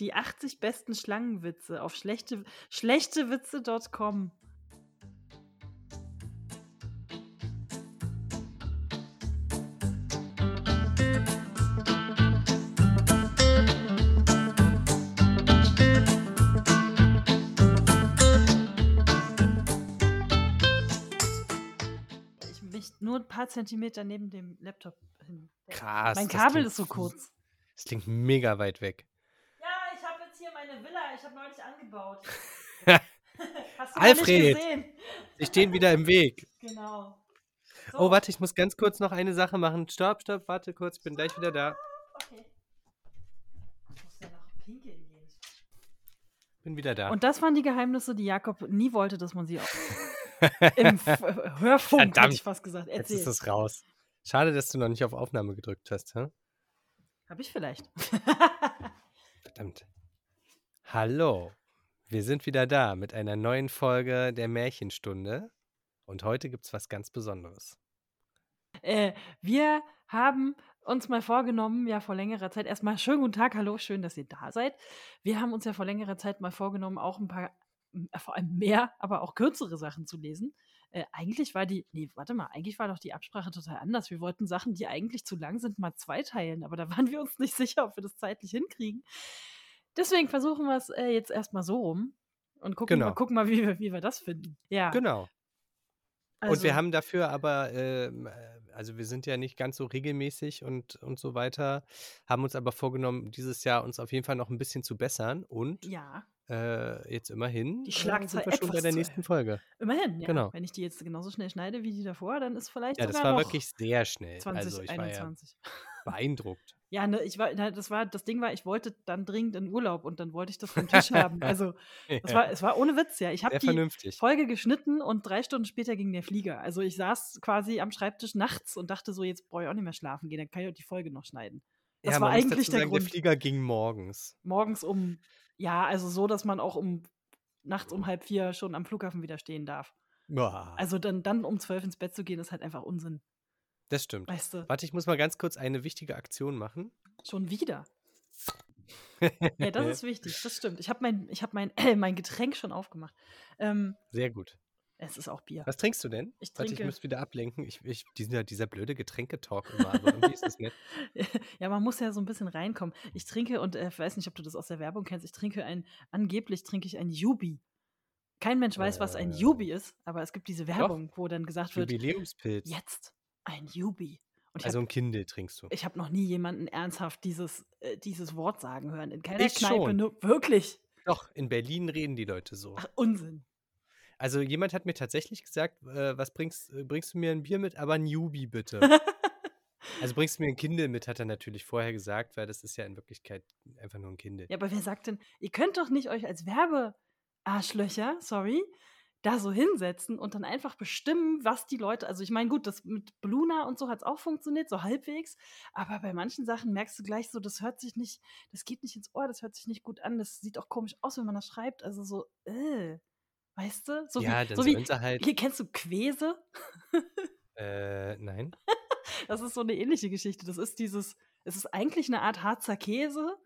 Die 80 besten Schlangenwitze auf schlechte, schlechtewitze.com. Ich mich nur ein paar Zentimeter neben dem Laptop hin. Krass. Mein Kabel klingt ist so kurz. Das klingt mega weit weg. Ja, ich habe jetzt hier meine Villa. Ich habe neulich angebaut. Hast du Alfred! nicht gesehen? Sie stehen wieder im Weg. Genau. So, Oh, warte, ich muss ganz kurz noch eine Sache machen. Stopp, stopp, warte kurz, ich bin gleich wieder da. Okay. Ich muss ja noch pinkeln gehen. Bin wieder da. Und das waren die Geheimnisse, die Jakob nie wollte, dass man sie auch im äh, Hörfunk, hätte Verdammt. ich fast gesagt, Jetzt erzählt. ist es raus. Schade, dass du noch nicht auf Aufnahme gedrückt hast, hä? Hab ich vielleicht. Verdammt. Hallo. Wir sind wieder da mit einer neuen Folge der Märchenstunde. Und heute gibt es was ganz Besonderes. äh, wir haben uns mal vorgenommen, ja vor längerer Zeit, erstmal schönen guten Tag, hallo, schön, dass ihr da seid. Wir haben uns ja vor längerer Zeit mal vorgenommen, auch ein paar, äh, vor allem mehr, aber auch kürzere Sachen zu lesen. Äh, eigentlich war die, nee, warte mal, eigentlich war doch die Absprache total anders. Wir wollten Sachen, die eigentlich zu lang sind, mal zweiteilen, aber da waren wir uns nicht sicher, ob wir das zeitlich hinkriegen. Deswegen versuchen wir es äh, jetzt erstmal so rum und gucken, Genau. mal, gucken mal, wie wir, wie wir das finden. Ja. Genau. also, und wir haben dafür aber, ähm, äh, also wir sind ja nicht ganz so regelmäßig und, und so weiter, haben uns aber vorgenommen, dieses Jahr uns auf jeden Fall noch ein bisschen zu bessern und Ja, äh, jetzt immerhin Die äh, Schlagzahl sind wir schon bei der nächsten. Folge. immerhin, ja. Genau. Wenn ich die jetzt genauso schnell schneide wie die davor, dann ist vielleicht Ja, das war wirklich sehr schnell. Also ich war ja 2021. beeindruckt. Ja, ne, ich war, na, das war, das Ding war, ich wollte dann dringend in Urlaub und dann wollte ich das vom Tisch haben. Also, das Ja, war, es war ohne Witz, ja. Ich habe die vernünftig. Folge geschnitten und drei Stunden später ging der Flieger. Also ich saß quasi am Schreibtisch nachts und dachte so, jetzt brauche ich auch nicht mehr schlafen gehen, dann kann ich auch die Folge noch schneiden. Das ja, war eigentlich der sagen, Grund. der Flieger ging morgens. Morgens um, ja, also so, dass man auch um nachts um halb vier schon am Flughafen wieder stehen darf. Boah, Also dann, dann um zwölf ins Bett zu gehen, ist halt einfach Unsinn. Das stimmt. Weißt du, Warte, ich muss mal ganz kurz eine wichtige Aktion machen. schon wieder. Ja, das ist wichtig, das stimmt. Ich habe mein, ich hab mein, mein Getränk schon aufgemacht. Ähm, Sehr gut. es ist auch Bier. Was trinkst du denn? Ich Warte, ich trinke- muss wieder ablenken. Ich, ich, dieser, dieser blöde Getränketalk immer, aber irgendwie ist das nett. ja, man muss ja so ein bisschen reinkommen. Ich trinke, und äh, ich weiß nicht, ob du das aus der Werbung kennst, ich trinke ein, angeblich trinke ich ein Jubi. Kein Mensch weiß, was ein Äh. Jubi ist, aber es gibt diese Werbung, wo dann gesagt wird, Jubiläumspilz. jetzt ein ich Also habe ein Kindle trinkst du. ich hab noch nie jemanden ernsthaft dieses, äh, dieses Wort sagen hören. In keiner Ich Kneipe. schon. Nur, wirklich. Doch, in Berlin reden die Leute so. Ach, Unsinn. Also jemand hat mir tatsächlich gesagt, äh, was bringst, äh, bringst du mir ein Bier mit, aber ein Jubi bitte. also bringst du mir ein Kindle mit, hat er natürlich vorher gesagt, weil das ist ja in Wirklichkeit einfach nur ein Kindle. Ja, aber wer sagt denn, ihr könnt doch nicht euch als Werbearschlöcher, sorry, da so hinsetzen und dann einfach bestimmen, was die Leute, also ich meine, gut, das mit Bluna und so hat es auch funktioniert, so halbwegs, aber bei manchen Sachen merkst du gleich so, das hört sich nicht, das geht nicht ins Ohr, das hört sich nicht gut an, das sieht auch komisch aus, wenn man das schreibt, also so, äh, weißt du? So ja, wie, so wie, halt. hier kennst du Quäse? Äh, nein. Das ist so eine ähnliche Geschichte. Das ist dieses, es ist eigentlich eine Art Harzer Käse.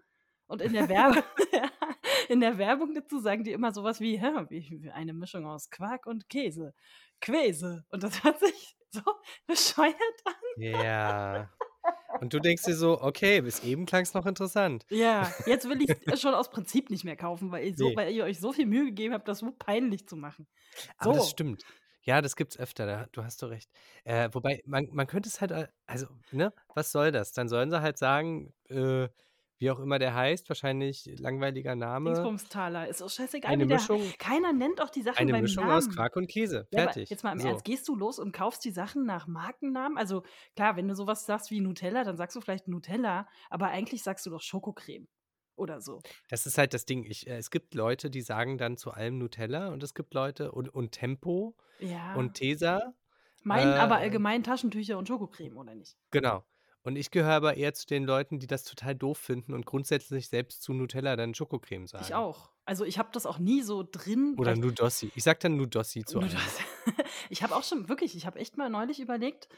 Und in der Werbung, in der Werbung dazu sagen die immer sowas wie, hä, wie, eine Mischung aus Quark und Käse. Quäse. Und das hört sich so bescheuert an. Ja. Und du denkst dir so, okay, bis eben klang es noch interessant. Ja, jetzt will ich es schon aus Prinzip nicht mehr kaufen, weil ihr, so, Nee. weil ihr euch so viel Mühe gegeben habt, das so peinlich zu machen. Aber das So. stimmt. Ja, das gibt's öfter, da, du hast doch recht. Äh, wobei, man, man könnte es halt, äh, also, ne, was soll das? Dann sollen sie halt sagen, äh, wie auch immer der heißt, wahrscheinlich langweiliger Name. Dingsbumstaler. Ist auch scheißegal, Eine wie der. Mischung, Keiner nennt auch die Sachen eine beim Mischung Namen. aus Quark und Käse. Ja, aber Fertig. jetzt mal im so. Ernst, gehst du los und kaufst die Sachen nach Markennamen? Also klar, wenn du sowas sagst wie Nutella, dann sagst du vielleicht Nutella, aber eigentlich sagst du doch Schokocreme oder so. Das ist halt das Ding. Ich, äh, es gibt Leute, die sagen dann zu allem Nutella und es gibt Leute und, und Tempo Ja. und Tesa. meinen aber äh, allgemein Taschentücher und Schokocreme, oder nicht? Genau. Und ich gehöre aber eher zu den Leuten, die das total doof finden und grundsätzlich selbst zu Nutella dann Schokocreme sagen. Ich auch. Also ich habe das auch nie so drin. Oder Nudossi. Ich sag dann Nudossi zu allem. ich habe auch schon wirklich, ich habe echt mal neulich überlegt,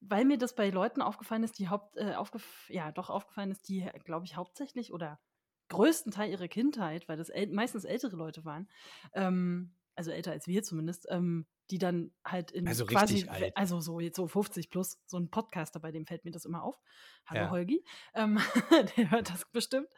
weil mir das bei Leuten aufgefallen ist, die Haupt, äh, aufgef ja, doch aufgefallen ist, die, glaube ich, hauptsächlich oder größten Teil ihrer Kindheit, weil das äl meistens ältere Leute waren, ähm, also älter als wir zumindest, ähm, die dann halt in Also quasi, alt. also so jetzt so 50 plus, so ein Podcaster, bei dem fällt mir das immer auf. Hallo Ja. Holgi, ähm, der hört das bestimmt.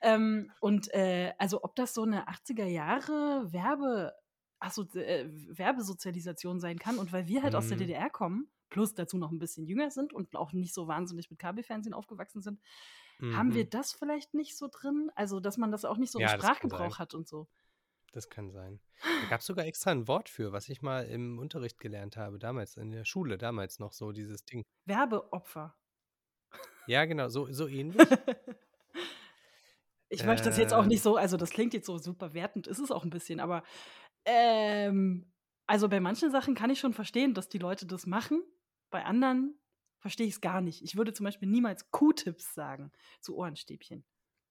Ähm, und äh, also ob das so eine 80er Jahre Werbe, achso, äh, Werbesozialisation sein kann und weil wir halt aus der Mhm. DDR kommen, plus dazu noch ein bisschen jünger sind und auch nicht so wahnsinnig mit Kabelfernsehen aufgewachsen sind, haben wir Mhm. das vielleicht nicht so drin? Also, dass man das auch nicht so im Ja, sein. Sprachgebrauch hat und so. Das kann sein. Da gab es sogar extra ein Wort für, was ich mal im Unterricht gelernt habe, damals in der Schule, damals noch so dieses Ding. Werbeopfer. Ja, genau, so, so ähnlich. Ich möchte das jetzt auch Ähm. nicht so, also das klingt jetzt so super wertend, ist es auch ein bisschen, aber ähm, also bei manchen Sachen kann ich schon verstehen, dass die Leute das machen. Bei anderen verstehe ich es gar nicht. Ich würde zum Beispiel niemals Q-Tips sagen zu Ohrenstäbchen.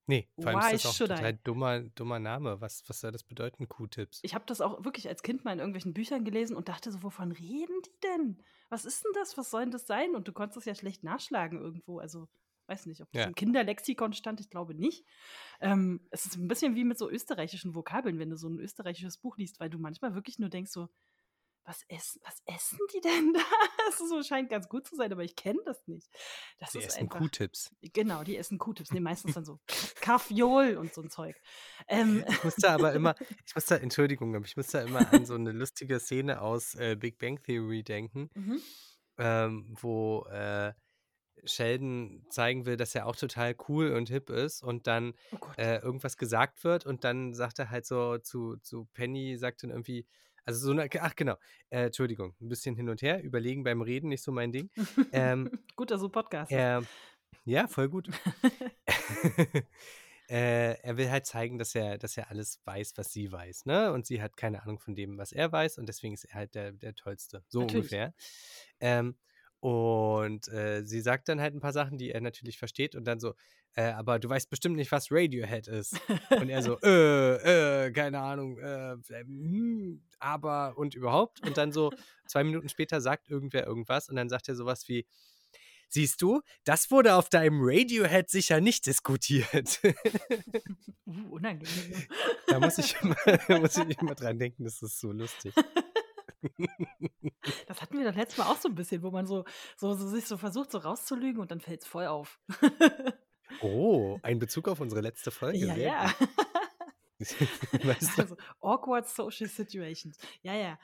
Nee, vor allem Why ist das auch I? total dummer, dummer Name. Was, was soll das bedeuten, Q-Tips? Ich habe das auch wirklich als Kind mal in irgendwelchen Büchern gelesen und dachte so, wovon reden die denn? Was ist denn das? Was soll denn das sein? Und du konntest es ja schlecht nachschlagen irgendwo. Also, weiß nicht, ob das Ja. im Kinderlexikon stand, ich glaube nicht. Ähm, es ist ein bisschen wie mit so österreichischen Vokabeln, wenn du so ein österreichisches Buch liest, weil du manchmal wirklich nur denkst so, was essen, was essen die denn da? Das ist so, scheint ganz gut zu sein, aber ich kenne das nicht. Das ist essen. Q-Tips. Genau, die essen Q-Tips. Nee, meistens dann so Kaffeeol und so ein Zeug. Ähm, Ich muss da aber immer, ich muss da, Entschuldigung, aber ich muss da immer an so eine lustige Szene aus äh, Big Bang Theory denken, mhm. ähm, wo äh, Sheldon zeigen will, dass er auch total cool und hip ist und dann Oh äh, irgendwas gesagt wird und dann sagt er halt so zu, zu Penny, sagt dann irgendwie, also so eine, ach genau, äh, Entschuldigung, ein bisschen hin und her, überlegen beim Reden, nicht so mein Ding. Ähm, gut, dass du Podcast er, ja, voll gut. äh, er will halt zeigen, dass er, dass er alles weiß, was sie weiß, ne? Und sie hat keine Ahnung von dem, was er weiß, und deswegen ist er halt der, der Tollste. So Natürlich. ungefähr. Ähm, und äh, sie sagt dann halt ein paar Sachen, die er natürlich versteht, und dann so, äh, aber du weißt bestimmt nicht, was Radiohead ist. Und er so, äh, äh, keine Ahnung, äh, äh, hm, aber und überhaupt. Und dann so zwei Minuten später sagt irgendwer irgendwas und dann sagt er sowas wie, siehst du, das wurde auf deinem Radiohead sicher nicht diskutiert. uh, unangenehm. da muss ich, immer, muss ich immer dran denken, das ist so lustig. Das hatten wir das letzte Mal auch so ein bisschen, wo man so, so, so sich so versucht, so rauszulügen und dann fällt es voll auf. Oh, ein Bezug auf unsere letzte Folge. ja, sehr ja. weißt du? Also, awkward social situations. Ja, ja.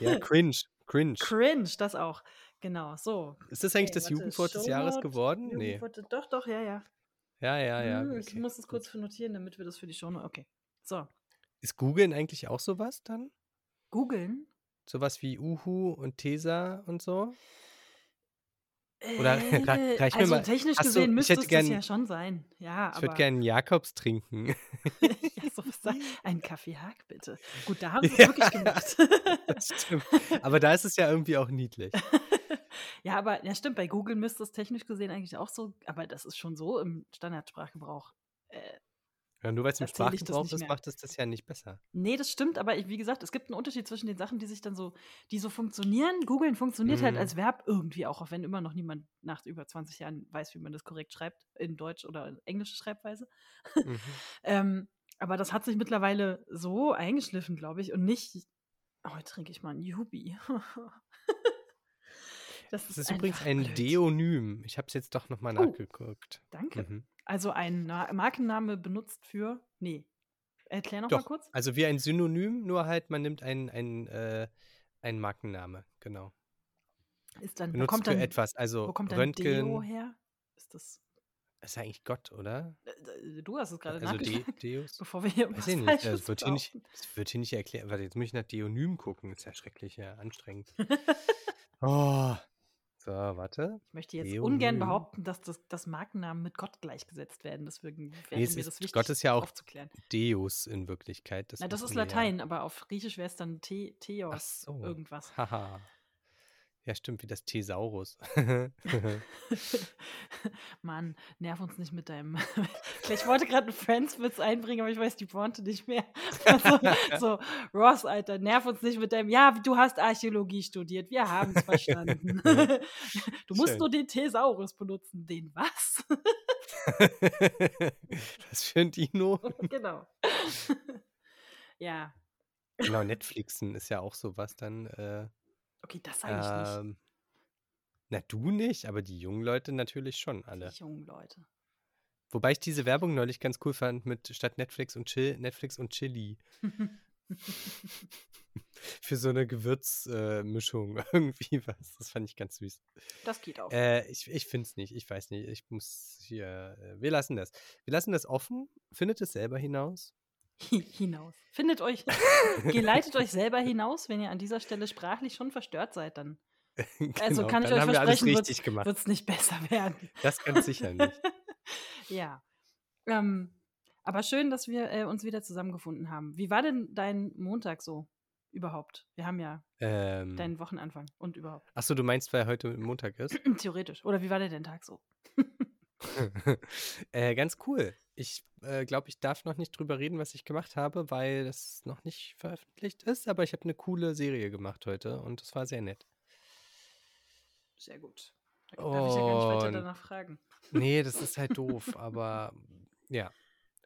Ja, cringe, cringe. Cringe, das auch. Genau, so. Ist das eigentlich Okay, das warte, Jugendwort des Jahres geworden? Nee. Doch, doch, ja, ja. Ja, ja, ja. Hm, Ich okay, muss es gut. kurz notieren, damit wir das für die Show. Okay. So. Ist Googeln eigentlich auch sowas dann? Googeln. Sowas wie Uhu und Tesa und so? Oder Äh, reich mir also mal- technisch hast gesehen müsste es das gern- ja schon sein. Ja, Ich würde gerne einen Jakobs trinken. ja, so was da. Ein Kaffee Hack, bitte. Gut, da haben sie es Ja. wirklich gemacht. Das stimmt. Aber da ist es ja irgendwie auch niedlich. ja, aber ja, stimmt, bei Google müsste es technisch gesehen eigentlich auch so, aber das ist schon so im Standardsprachgebrauch. Äh, Ja, nur weil es im Sprachgebrauch ist, macht es das ja nicht besser. nee, das stimmt, aber ich, wie gesagt, es gibt einen Unterschied zwischen den Sachen, die sich dann so, die so funktionieren. Googeln funktioniert halt Mhm. als Verb irgendwie auch, auch wenn immer noch niemand nach über 20 Jahren weiß, wie man das korrekt schreibt, in Deutsch oder in englische Schreibweise. Mhm. Ähm, aber das hat sich mittlerweile so eingeschliffen, glaube ich, und nicht. Oh, heute trinke ich mal ein Jubi. das Das ist übrigens einfach ein blöd. Deonym. Ich habe es jetzt doch nochmal Oh. nachgeguckt. Danke. Mhm. Also ein Na Markenname benutzt für. Nee. Erklär noch mal Doch, kurz. also wie ein Synonym, nur halt, man nimmt einen, einen, äh, einen Markenname, genau. Ist dann, Benutzt kommt für dann, etwas, also wo kommt dann Röntgen, Deo her? Ist das. ist ja eigentlich Gott, oder? äh, Du hast es gerade Also De nachgeschlagen, Deus? bevor wir hier Weiß was ich nicht, das wird hier nicht, das wird hier nicht erklärt. Warte, jetzt muss ich nach Deonym gucken, ist ja schrecklich, ja, anstrengend. oh. So, warte. Ich möchte jetzt ungern Deonym. behaupten, dass das, dass Markennamen mit Gott gleichgesetzt werden. Deswegen wäre Nee, es mir das wichtig, Gott ist ja auch. Deus in Wirklichkeit. Das Na, das ist wir ja. Latein, aber auf Griechisch wäre es dann The Theos so. irgendwas. Haha. Ja, stimmt, wie das Thesaurus. Mann, nerv uns nicht mit deinem. Ich wollte gerade einen Friends-Witz einbringen, aber ich weiß die Pointe nicht mehr. Also, so, Ross, Alter, nerv uns nicht mit deinem. Ja, du hast Archäologie studiert, wir haben es verstanden. du musst Schön. nur den Thesaurus benutzen. Den was? Was für ein Dino? genau. ja. Genau, Netflixen ist ja auch sowas dann. Äh, Okay, das sage ich nicht. ähm, na, du nicht, aber die jungen Leute natürlich schon Die alle. jungen Leute. Wobei ich diese Werbung neulich ganz cool fand mit statt Netflix und Chill, Netflix und Chili. Für so eine Gewürzmischung irgendwie was. Das fand ich ganz süß. das geht auch. Äh, ich ich finde es nicht. Ich weiß nicht. Ich muss hier. Äh, wir lassen das. Wir lassen das offen. Findet es selber hinaus. Hi- hinaus. Findet euch, geleitet euch selber hinaus, wenn ihr an dieser Stelle sprachlich schon verstört seid, dann Also Genau, kann ich euch versprechen, wird es nicht besser werden. Das ganz sicher nicht. ja. Ähm, aber schön, dass wir äh, uns wieder zusammengefunden haben. Wie war denn dein Montag so überhaupt? Wir haben ja Ähm, deinen Wochenanfang und überhaupt. Achso, du meinst, weil heute Montag ist? Theoretisch. Oder wie war der denn Tag so? äh, ganz cool. Ich äh, glaube, ich darf noch nicht drüber reden, was ich gemacht habe, weil das noch nicht veröffentlicht ist. Aber ich habe eine coole Serie gemacht heute und es war sehr nett. Sehr gut. Da darf ich ja gar nicht weiter danach fragen. Nee, das ist halt doof, aber ja.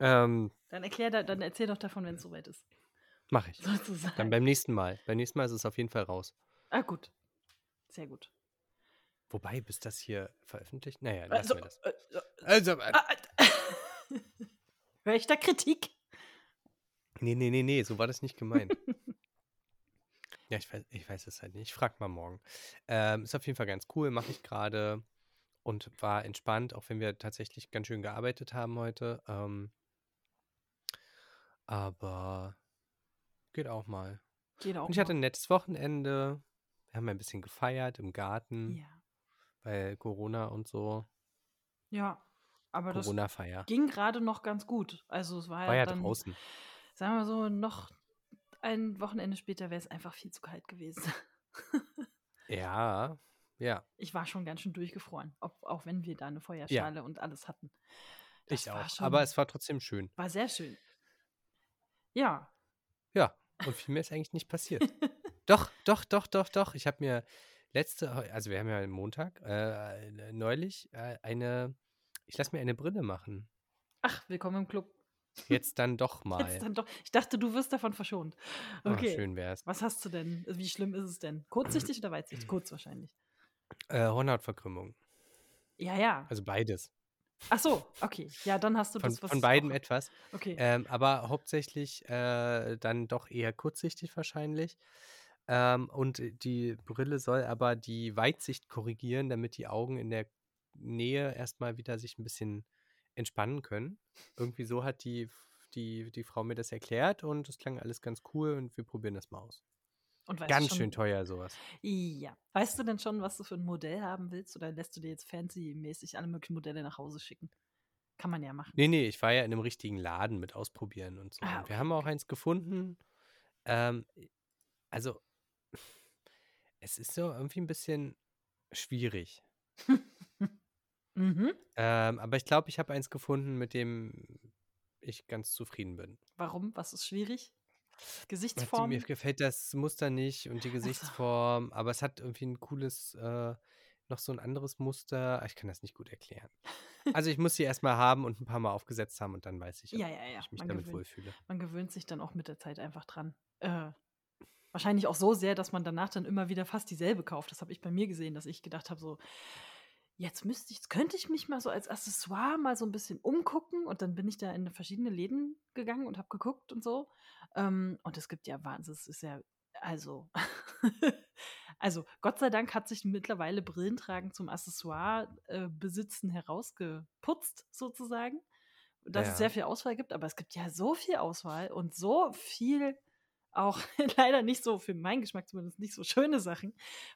Ähm, Dann erklär da, dann erzähl doch davon, wenn es soweit ist. Mache ich. Sozusagen. Dann beim nächsten Mal. Beim nächsten Mal ist es auf jeden Fall raus. ah, gut. Sehr gut. Wobei, bis das hier veröffentlicht? Naja, lassen Also, wir das. äh, Also, äh, ah, äh, Hör ich da Kritik? nee, nee, nee, nee, so war das nicht gemeint. ja, ich weiß, ich weiß es halt nicht. Ich frag mal morgen. Ähm, ist auf jeden Fall ganz cool, mache ich gerade und war entspannt, auch wenn wir tatsächlich ganz schön gearbeitet haben heute. Ähm, aber geht auch mal. Geht auch. Und ich hatte ein nettes Wochenende. Wir haben ein bisschen gefeiert im Garten, Ja. weil Corona und so. Ja. Aber das ging gerade noch ganz gut. Also es war, War ja ja dann, draußen. sagen wir so, noch ein Wochenende später wäre es einfach viel zu kalt gewesen. Ja, ja. Ich war schon ganz schön durchgefroren, ob, auch wenn wir da eine Feuerschale und alles hatten. Das Ich auch. schon- Aber es war trotzdem schön. war sehr schön. Ja. Ja, und viel mehr ist eigentlich nicht passiert. doch, doch, doch, doch, doch. Ich habe mir letzte, also wir haben ja Montag, äh, neulich äh, eine, ich lasse mir eine Brille machen. Ach, willkommen im Club. Jetzt dann doch mal. Jetzt dann doch. Ich dachte, du wirst davon verschont. Ah, Okay. schön wär's. Was hast du denn? Wie schlimm ist es denn? Kurzsichtig oder weitsichtig? Kurz wahrscheinlich. Äh, Hornhautverkrümmung. Ja, ja. Also beides. Ach so, okay. Ja, dann hast du Von, das, was von beiden auch- etwas. Okay. Ähm, aber hauptsächlich äh, dann doch eher kurzsichtig wahrscheinlich. Ähm, und die Brille soll aber die Weitsicht korrigieren, damit die Augen in der Nähe erstmal wieder sich ein bisschen entspannen können. Irgendwie so hat die, die, die Frau mir das erklärt und es klang alles ganz cool und wir probieren das mal aus. Und Ganz schon, schön teuer sowas. Ja. Weißt du denn schon, was du für ein Modell haben willst oder lässt du dir jetzt fancy-mäßig alle möglichen Modelle nach Hause schicken? Kann man ja machen. Nee, nee, ich war ja in einem richtigen Laden mit ausprobieren und so. Ah, und okay, wir haben auch eins gefunden. Ähm, also, es ist so irgendwie ein bisschen schwierig. Mhm. Ähm, aber ich glaube, ich habe eins gefunden, mit dem ich ganz zufrieden bin. Warum? Was ist schwierig? Gesichtsform? Mir gefällt das Muster nicht und die. Gesichtsform, aber es hat irgendwie ein cooles, äh, noch so ein anderes Muster. Ich kann das nicht gut erklären. Also ich muss sie erstmal haben und ein paar Mal aufgesetzt haben und dann weiß ich, ob Ja, ja, ja. ich mich Man damit gewöhnt, wohlfühle. man gewöhnt sich dann auch mit der Zeit einfach dran. Äh, wahrscheinlich auch so sehr, dass man danach dann immer wieder fast dieselbe kauft. Das habe ich bei mir gesehen, dass ich gedacht habe, so, jetzt müsste ich, jetzt könnte ich mich mal so als Accessoire mal so ein bisschen umgucken. Und dann bin ich da in verschiedene Läden gegangen und habe geguckt und so. Ähm, und es gibt ja Wahnsinn, es ist ja, also, also Gott sei Dank hat sich mittlerweile Brillentragen zum Accessoire äh, besitzen herausgeputzt, sozusagen. Dass Ja. es sehr viel Auswahl gibt, aber es gibt ja so viel Auswahl und so viel auch leider nicht so, für meinen Geschmack zumindest, nicht so schöne Sachen,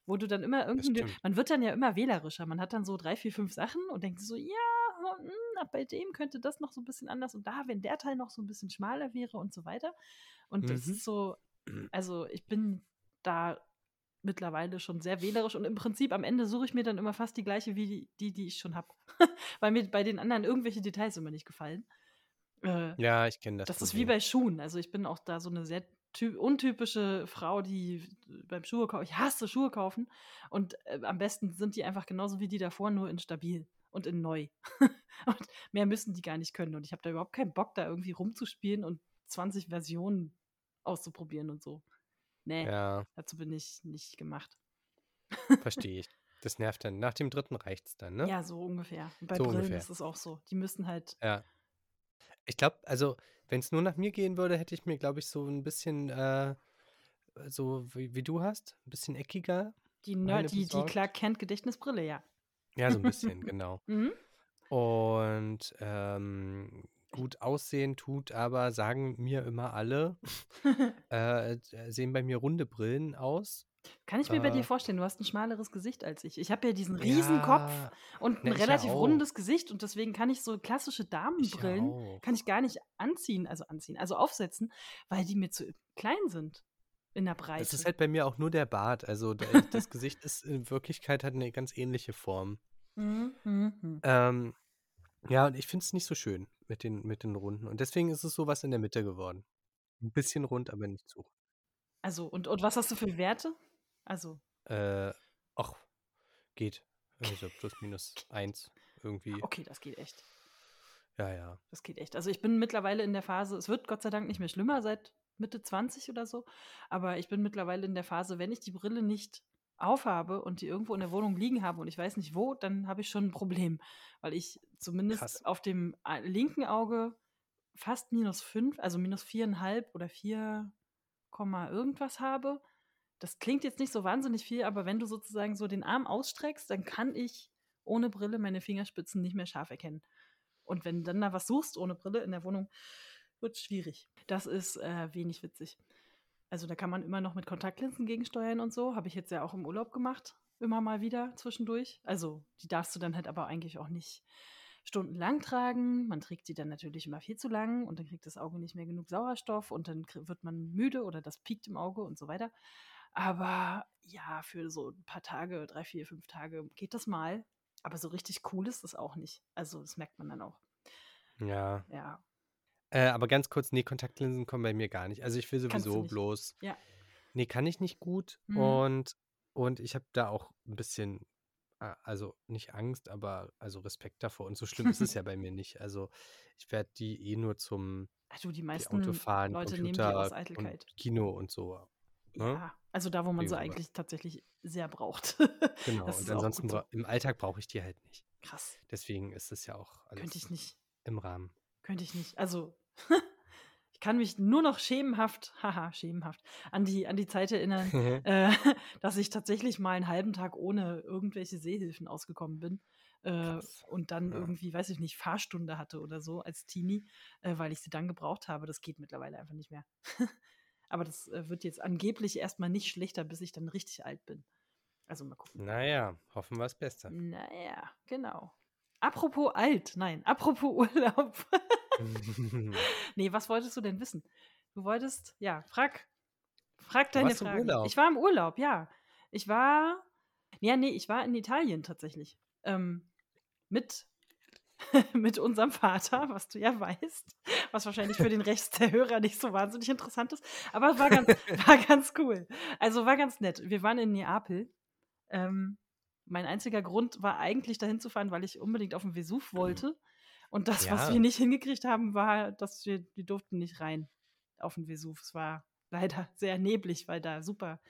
wo du dann immer irgendwie, man wird dann ja immer wählerischer. Man hat dann so drei, vier, fünf Sachen und denkt so, ja, hm, hm, bei dem könnte das noch so ein bisschen anders und da, wenn der Teil noch so ein bisschen schmaler wäre und so weiter. Und das Mhm. ist so, also ich bin da mittlerweile schon sehr wählerisch und im Prinzip am Ende suche ich mir dann immer fast die gleiche wie die, die, die ich schon habe. Weil mir bei den anderen irgendwelche Details immer nicht gefallen. Äh, Ja, ich kenne das. das ist wie Problem. bei Schuhen. Also ich bin auch da so eine sehr untypische Frau, die beim Schuhe kaufen, ich hasse Schuhe kaufen und äh, am besten sind die einfach genauso wie die davor, nur in stabil. und in neu. und mehr müssen die gar nicht können. Und ich habe da überhaupt keinen Bock, da irgendwie rumzuspielen und 20 Versionen auszuprobieren und so. Nee, Ja, dazu bin ich nicht gemacht. verstehe ich. Das nervt dann. Nach dem dritten reicht's dann, ne? Ja, so ungefähr. Und bei So Brillen ungefähr. ist es auch so. Die müssen halt. Ja. Ich glaube, also, wenn es nur nach mir gehen würde, hätte ich mir, glaube ich, so ein bisschen, äh, so wie, wie du hast, ein bisschen eckiger. Die, Nerd, die, die. Clark Kent Gedächtnisbrille, ja. Ja, so ein bisschen, genau. Mhm. Und ähm, gut aussehen tut aber, sagen mir immer alle, äh, sehen bei mir runde Brillen aus. Kann ich mir bei dir Äh, vorstellen, du hast ein schmaleres Gesicht als ich. Ich habe ja diesen riesen Kopf Ja, und na, ein ich ja relativ rundes Gesicht und deswegen kann ich so klassische Ich Damenbrillen auch. kann ich gar nicht anziehen, also anziehen, also aufsetzen, weil die mir zu klein sind in der Das ist Breite. halt bei mir auch nur der Bart. Also das Gesicht ist in Wirklichkeit hat eine ganz ähnliche Form. Mhm, mhm, mhm. Ähm, ja, und ich finde es nicht so schön mit den, mit den Runden. Und deswegen ist es sowas in der Mitte geworden. Ein bisschen rund, aber nicht zu. Also und, und was hast du für Werte? Also Äh, ach, geht. Also plus minus eins irgendwie. okay, das geht echt. Ja, ja. Das geht echt. Also ich bin mittlerweile in der Phase, es wird Gott sei Dank nicht mehr schlimmer seit Mitte 20 oder so, aber ich bin mittlerweile in der Phase, wenn ich die Brille nicht aufhabe und die irgendwo in der Wohnung liegen habe und ich weiß nicht wo, dann habe ich schon ein Problem, weil ich zumindest Krass. auf dem äh, linken Auge fast minus 5, also minus 4,5 oder 4, Komma irgendwas habe. Das klingt jetzt nicht so wahnsinnig viel, aber wenn du sozusagen so den Arm ausstreckst, dann kann ich ohne Brille meine Fingerspitzen nicht mehr scharf erkennen. Und wenn du dann da was suchst ohne Brille in der Wohnung, wird schwierig. Das ist äh, wenig witzig. Also da kann man immer noch mit Kontaktlinsen gegensteuern und so. Habe ich jetzt ja auch im Urlaub gemacht. Immer mal wieder zwischendurch. Also die darfst du dann halt aber eigentlich auch nicht stundenlang tragen. Man trägt sie dann natürlich immer viel zu lang und dann kriegt das Auge nicht mehr genug Sauerstoff und dann wird man müde oder das piekt im Auge und so weiter. Aber ja, für so ein paar Tage, drei, vier, fünf Tage geht das mal. Aber so richtig cool ist das auch nicht. Also das merkt man dann auch. Ja. Ja, Äh, aber ganz kurz, nee, Kontaktlinsen kommen bei mir gar nicht. Also ich will sowieso bloß. Ja. Nee, kann ich nicht gut. Mhm. Und, und ich habe da auch ein bisschen, also nicht Angst, aber also Respekt davor. Und so schlimm ist es ja bei mir nicht. Also ich werde die eh nur zum Ach du, die die meisten Autofahren, Leute nehmen die Computer aus und Eitelkeit. Kino und so. Ne? Ja, also da, wo man sie sowas. eigentlich tatsächlich sehr braucht. Genau. Und ansonsten so. bra- im Alltag brauche ich die halt nicht. Krass. Deswegen ist es ja auch Könnte alles ich nicht. im Rahmen. Könnte ich nicht. Also, ich kann mich nur noch schemenhaft, haha, schemenhaft, an die, an die Zeit erinnern, äh, dass ich tatsächlich mal einen halben Tag ohne irgendwelche Sehhilfen ausgekommen bin. Äh, und dann Ja. irgendwie, weiß ich nicht, Fahrstunde hatte oder so als Teenie, äh, weil ich sie dann gebraucht habe. Das geht mittlerweile einfach nicht mehr. Aber das äh, wird jetzt angeblich erstmal nicht schlechter, bis ich dann richtig alt bin. Also mal gucken. Naja, hoffen wir das Beste. Naja, genau. Apropos alt, nein, apropos Urlaub. nee, was wolltest du denn wissen? Du wolltest, ja, frag, frag deine. Urlaub. Ich war im Urlaub, ja. Ich war, ja, nee, ich war in Italien tatsächlich. Ähm, mit, mit unserem Vater, was du ja weißt, was wahrscheinlich für den Rest der Hörer nicht so wahnsinnig interessant ist, aber war ganz, war ganz cool. Also war ganz nett. Wir waren in Neapel. Ähm, mein einziger Grund war eigentlich dahin zu fahren, weil ich unbedingt auf den Vesuv wollte. Und das, was Ja. wir nicht hingekriegt haben, war, dass wir, wir durften nicht rein auf den Vesuv. Es war leider sehr neblig, weil da super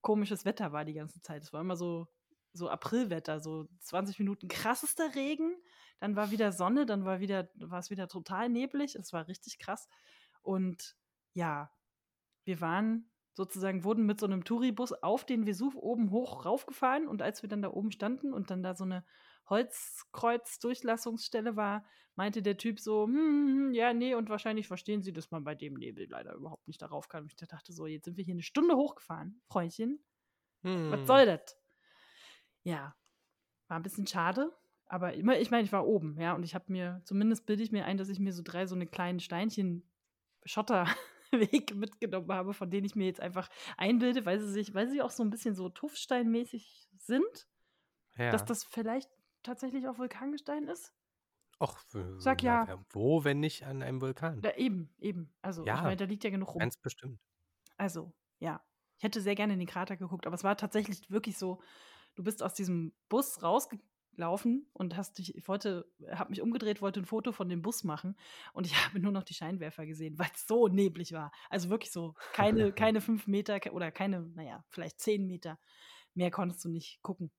komisches Wetter war die ganze Zeit. Es war immer so, so Aprilwetter, so 20 Minuten krassester Regen, dann war wieder Sonne, dann war wieder, war es wieder total neblig. Es war richtig krass. Und ja, wir waren sozusagen, wurden mit so einem Touribus auf den Vesuv oben hoch raufgefahren und als wir dann da oben standen und dann da so eine Holzkreuz-Durchlassungsstelle war, meinte der Typ so, hm, hm, ja, nee, und wahrscheinlich verstehen Sie, dass man bei dem Nebel leider überhaupt nicht darauf kann. Und ich dachte so, jetzt sind wir hier eine Stunde hochgefahren, Freundchen, was Hm. soll das? Ja, war ein bisschen schade, aber immer, ich meine, ich war oben, ja, und ich habe mir, zumindest bilde ich mir ein, dass ich mir so drei so eine kleinen Steinchen Schotterweg mitgenommen habe, von denen ich mir jetzt einfach einbilde, weil sie sich, weil sie auch so ein bisschen so Tuffsteinmäßig sind, Ja. dass das vielleicht tatsächlich auch Vulkangestein ist. Och, w- Sag ja. wo, wenn nicht an einem Vulkan? Ja, eben, eben. Also, ich Ja, meine, da liegt ja genug rum. Ganz bestimmt. Also, ja. Ich hätte sehr gerne in den Krater geguckt, aber es war tatsächlich wirklich so, du bist aus diesem Bus rausge laufen und hast dich, ich wollte, habe mich umgedreht, wollte ein Foto von dem Bus machen und ich habe nur noch die Scheinwerfer gesehen, weil es so neblig war. Also wirklich so keine, keine fünf Meter oder keine, naja, vielleicht zehn Meter. Mehr konntest du nicht gucken.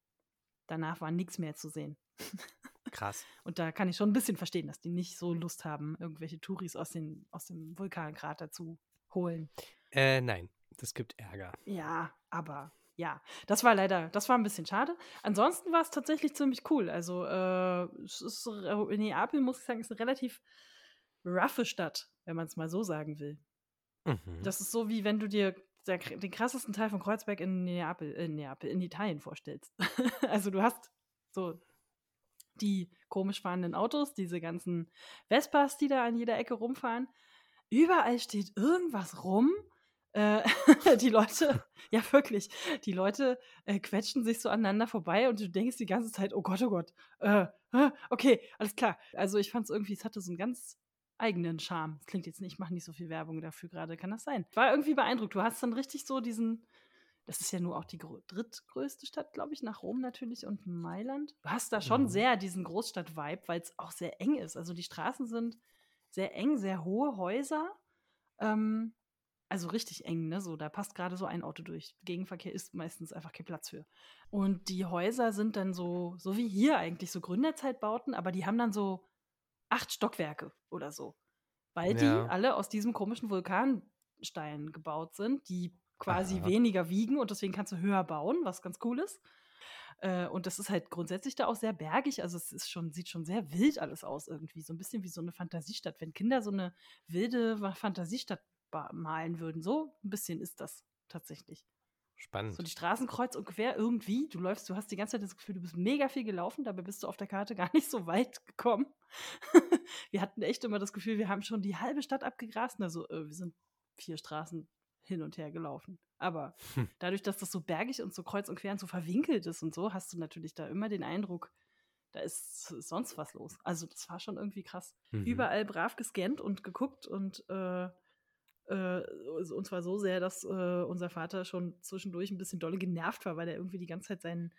Danach war nichts mehr zu sehen. Krass. Und da kann ich schon ein bisschen verstehen, dass die nicht so Lust haben, irgendwelche Touris aus, den, aus dem Vulkankrater zu holen. Äh, nein, das gibt Ärger. Ja, aber ja, das war leider, das war ein bisschen schade. Ansonsten war es tatsächlich ziemlich cool. Also, äh, es ist, in Neapel, muss ich sagen, ist eine relativ roughe Stadt, wenn man es mal so sagen will. Mhm. Das ist so, wie wenn du dir der, den krassesten Teil von Kreuzberg in Neapel, in Neapel, in Italien vorstellst. also, du hast so die komisch fahrenden Autos, diese ganzen Vespas, die da an jeder Ecke rumfahren. Überall steht irgendwas rum. Äh, die Leute, ja wirklich, die Leute äh, quetschen sich so aneinander vorbei und du denkst die ganze Zeit, oh Gott, oh Gott, äh, okay, alles klar. Also ich fand es irgendwie, es hatte so einen ganz eigenen Charme. Das klingt jetzt nicht, ich mache nicht so viel Werbung dafür gerade, kann das sein? War irgendwie beeindruckt. Du hast dann richtig so diesen, das ist ja nur auch die drittgrößte Stadt, glaube ich, nach Rom natürlich und Mailand. Du hast da schon mhm. sehr diesen Großstadt-Vibe, weil es auch sehr eng ist. Also die Straßen sind sehr eng, sehr hohe Häuser. Ähm, also richtig eng, ne? So, da passt gerade so ein Auto durch. Gegenverkehr ist meistens einfach kein Platz für. Und die Häuser sind dann so, so wie hier eigentlich, so Gründerzeitbauten, aber die haben dann so acht Stockwerke oder so. Weil ja. die alle aus diesem komischen Vulkanstein gebaut sind, die quasi Aha. weniger wiegen und deswegen kannst du höher bauen, was ganz cool ist. Äh, und das ist halt grundsätzlich da auch sehr bergig. Also es ist schon, sieht schon sehr wild alles aus irgendwie. So ein bisschen wie so eine Fantasiestadt. Wenn Kinder so eine wilde Fantasiestadt malen würden, so ein bisschen ist das tatsächlich. Spannend. So die Straßen kreuz und quer irgendwie. Du läufst, du hast die ganze Zeit das Gefühl, du bist mega viel gelaufen, dabei bist du auf der Karte gar nicht so weit gekommen. wir hatten echt immer das Gefühl, wir haben schon die halbe Stadt abgegrast. Also äh, wir sind vier Straßen hin und her gelaufen. Aber hm. dadurch, dass das so bergig und so kreuz und quer und so verwinkelt ist und so, hast du natürlich da immer den Eindruck, da ist sonst was los. Also das war schon irgendwie krass. Mhm. Überall brav gescannt und geguckt und äh, äh, und zwar so sehr, dass äh, unser Vater schon zwischendurch ein bisschen dolle genervt war, weil er irgendwie die ganze Zeit seinen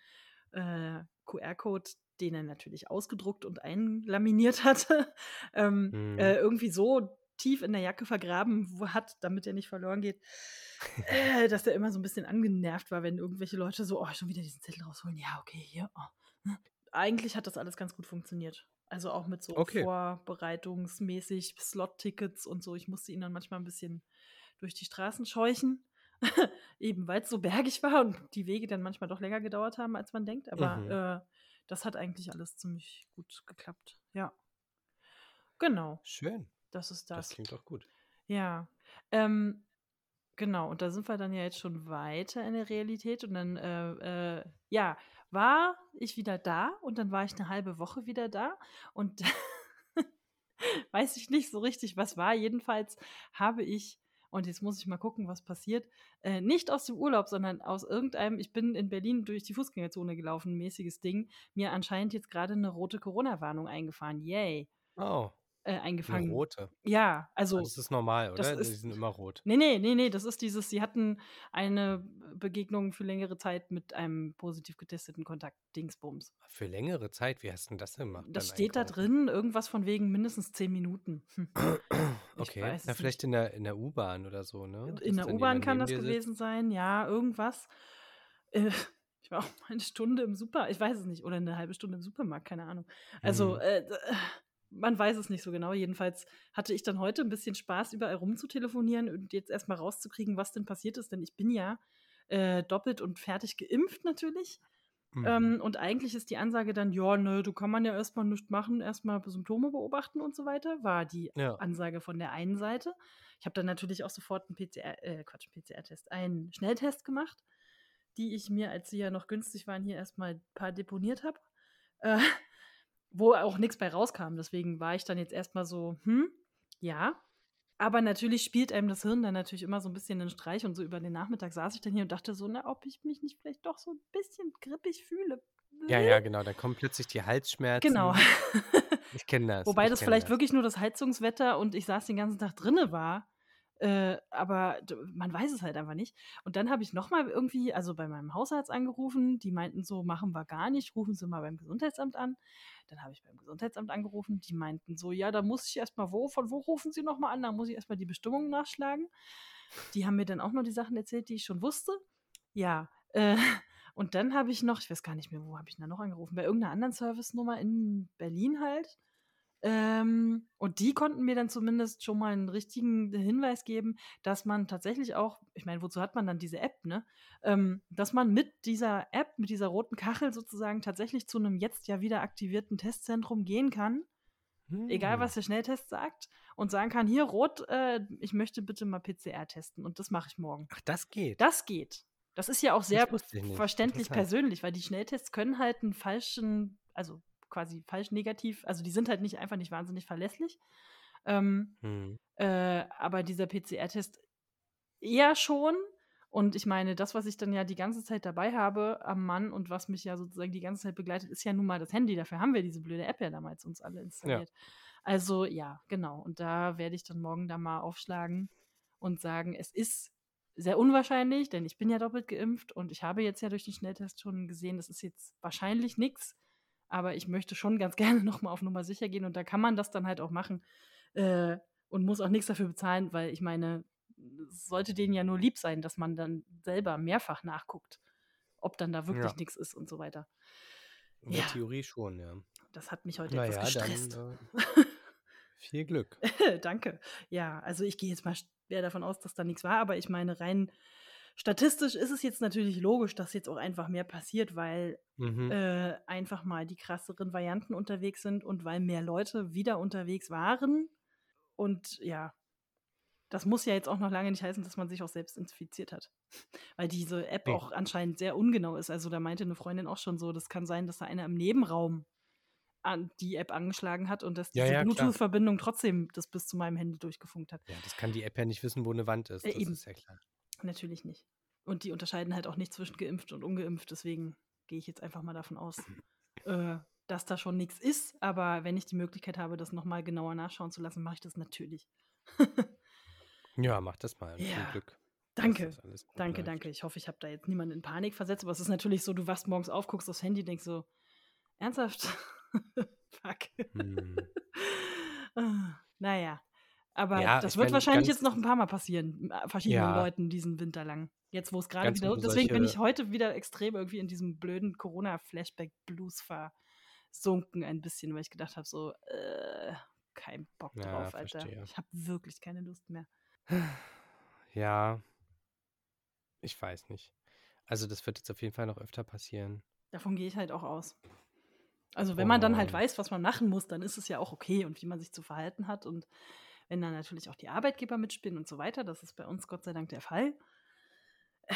äh, QR-Code, den er natürlich ausgedruckt und einlaminiert hatte, ähm. Äh, irgendwie so tief in der Jacke vergraben hat, damit er nicht verloren geht, äh, dass er immer so ein bisschen angenervt war, wenn irgendwelche Leute so, oh, schon wieder diesen Zettel rausholen. Ja, okay, hier. Oh. Hm. Eigentlich hat das alles ganz gut funktioniert. Also auch mit so okay. vorbereitungsmäßig Slot-Tickets und so. Ich musste ihn dann manchmal ein bisschen durch die Straßen scheuchen. Eben weil es so bergig war und die Wege dann manchmal doch länger gedauert haben, als man denkt. Aber mhm. äh, das hat eigentlich alles ziemlich gut geklappt. Ja. Genau. Schön. Das ist das. Das klingt doch gut. Ja. Ähm, genau, und da sind wir dann ja jetzt schon weiter in der Realität. Und dann, äh, äh, ja, war ich wieder da und dann war ich eine halbe Woche wieder da. Und weiß ich nicht so richtig, was war. Jedenfalls habe ich und jetzt muss ich mal gucken, was passiert. Äh, nicht aus dem Urlaub, sondern aus irgendeinem, ich bin in Berlin durch die Fußgängerzone gelaufen, mäßiges Ding, mir anscheinend jetzt gerade eine rote Corona-Warnung eingefahren. Yay. Oh äh, eingefangen. Eine rote. Ja, also. Das ist normal, oder? Ist, die sind immer rot. Nee, nee, nee, nee, das ist dieses, sie hatten eine Begegnung für längere Zeit mit einem positiv getesteten Kontakt, Dingsbums. Für längere Zeit? Wie hast du denn das denn gemacht? Das steht Einkaufen? da drin, irgendwas von wegen mindestens zehn Minuten. Hm. okay, na, vielleicht in der, in der U-Bahn oder so, ne? In der U-Bahn kann das gewesen sitzt? sein, ja, irgendwas. Äh, ich war auch mal eine Stunde im Super, ich weiß es nicht, oder eine halbe Stunde im Supermarkt, keine Ahnung. Also, hm. äh, man weiß es nicht so genau. Jedenfalls hatte ich dann heute ein bisschen Spaß, überall rumzutelefonieren und jetzt erstmal rauszukriegen, was denn passiert ist, denn ich bin ja äh, doppelt und fertig geimpft natürlich. Mhm. Ähm, und eigentlich ist die Ansage dann, ja, ne, du kann man ja erstmal nichts machen, erstmal Symptome beobachten und so weiter, war die ja. Ansage von der einen Seite. Ich habe dann natürlich auch sofort einen PCR, äh, Quatsch, PCR-Test, einen Schnelltest gemacht, die ich mir, als sie ja noch günstig waren, hier erstmal ein paar deponiert habe. Äh, wo auch nichts bei rauskam. Deswegen war ich dann jetzt erstmal so, hm, ja. Aber natürlich spielt einem das Hirn dann natürlich immer so ein bisschen einen Streich und so über den Nachmittag saß ich dann hier und dachte so, na, ob ich mich nicht vielleicht doch so ein bisschen grippig fühle. Ja, ja, genau. Da kommen plötzlich die Halsschmerzen. Genau. ich kenne das. Wobei das vielleicht das. wirklich nur das Heizungswetter und ich saß den ganzen Tag drinne war. Äh, aber man weiß es halt einfach nicht. Und dann habe ich nochmal irgendwie, also bei meinem Hausarzt angerufen, die meinten so, machen wir gar nicht, rufen Sie mal beim Gesundheitsamt an. Dann habe ich beim Gesundheitsamt angerufen, die meinten so, ja, da muss ich erstmal wo, von wo rufen Sie nochmal an? Da muss ich erstmal die Bestimmungen nachschlagen. Die haben mir dann auch noch die Sachen erzählt, die ich schon wusste. Ja, äh, und dann habe ich noch, ich weiß gar nicht mehr, wo habe ich da noch angerufen, bei irgendeiner anderen Service-Nummer in Berlin halt. Ähm, und die konnten mir dann zumindest schon mal einen richtigen Hinweis geben, dass man tatsächlich auch, ich meine, wozu hat man dann diese App, ne? Ähm, dass man mit dieser App, mit dieser roten Kachel sozusagen tatsächlich zu einem jetzt ja wieder aktivierten Testzentrum gehen kann. Hm. Egal, was der Schnelltest sagt, und sagen kann: Hier, rot, äh, ich möchte bitte mal PCR testen. Und das mache ich morgen. Ach, das geht. Das geht. Das ist ja auch sehr verständlich persönlich, weil die Schnelltests können halt einen falschen, also quasi falsch negativ. Also die sind halt nicht einfach nicht wahnsinnig verlässlich. Ähm, hm. äh, aber dieser PCR-Test eher schon. Und ich meine, das, was ich dann ja die ganze Zeit dabei habe am Mann und was mich ja sozusagen die ganze Zeit begleitet, ist ja nun mal das Handy. Dafür haben wir diese blöde App ja damals uns alle installiert. Ja. Also ja, genau. Und da werde ich dann morgen da mal aufschlagen und sagen, es ist sehr unwahrscheinlich, denn ich bin ja doppelt geimpft und ich habe jetzt ja durch den Schnelltest schon gesehen, das ist jetzt wahrscheinlich nichts. Aber ich möchte schon ganz gerne nochmal auf Nummer sicher gehen und da kann man das dann halt auch machen äh, und muss auch nichts dafür bezahlen, weil ich meine, es sollte denen ja nur lieb sein, dass man dann selber mehrfach nachguckt, ob dann da wirklich ja. nichts ist und so weiter. In der ja. Theorie schon, ja. Das hat mich heute naja, etwas gestresst. Dann, äh, viel Glück. Danke. Ja, also ich gehe jetzt mal schwer davon aus, dass da nichts war, aber ich meine, rein Statistisch ist es jetzt natürlich logisch, dass jetzt auch einfach mehr passiert, weil mhm. äh, einfach mal die krasseren Varianten unterwegs sind und weil mehr Leute wieder unterwegs waren. Und ja, das muss ja jetzt auch noch lange nicht heißen, dass man sich auch selbst infiziert hat. Weil diese App auch anscheinend sehr ungenau ist. Also da meinte eine Freundin auch schon so, das kann sein, dass da einer im Nebenraum an die App angeschlagen hat und dass diese ja, ja, Bluetooth-Verbindung trotzdem das bis zu meinem Handy durchgefunkt hat. Ja, das kann die App ja nicht wissen, wo eine Wand ist. Äh, das eben. ist ja klar. Natürlich nicht. Und die unterscheiden halt auch nicht zwischen geimpft und ungeimpft. Deswegen gehe ich jetzt einfach mal davon aus, äh, dass da schon nichts ist. Aber wenn ich die Möglichkeit habe, das nochmal genauer nachschauen zu lassen, mache ich das natürlich. ja, mach das mal. Ja. Viel Glück. Danke. Danke, läuft. danke. Ich hoffe, ich habe da jetzt niemanden in Panik versetzt. Aber es ist natürlich so, du wachst morgens auf, guckst aufs Handy, denkst so, ernsthaft? Fuck. Hm. naja. Aber ja, das wird wahrscheinlich jetzt noch ein paar Mal passieren, äh, verschiedenen ja. Leuten diesen Winter lang. Jetzt, wo es gerade wieder. Deswegen bin ich heute wieder extrem irgendwie in diesem blöden Corona-Flashback-Blues versunken, ein bisschen, weil ich gedacht habe, so, äh, kein Bock ja, drauf, Alter. Verstehe. Ich habe wirklich keine Lust mehr. Ja, ich weiß nicht. Also, das wird jetzt auf jeden Fall noch öfter passieren. Davon gehe ich halt auch aus. Also, wenn man dann halt weiß, was man machen muss, dann ist es ja auch okay und wie man sich zu verhalten hat und wenn dann natürlich auch die Arbeitgeber mitspielen und so weiter. Das ist bei uns Gott sei Dank der Fall. Äh,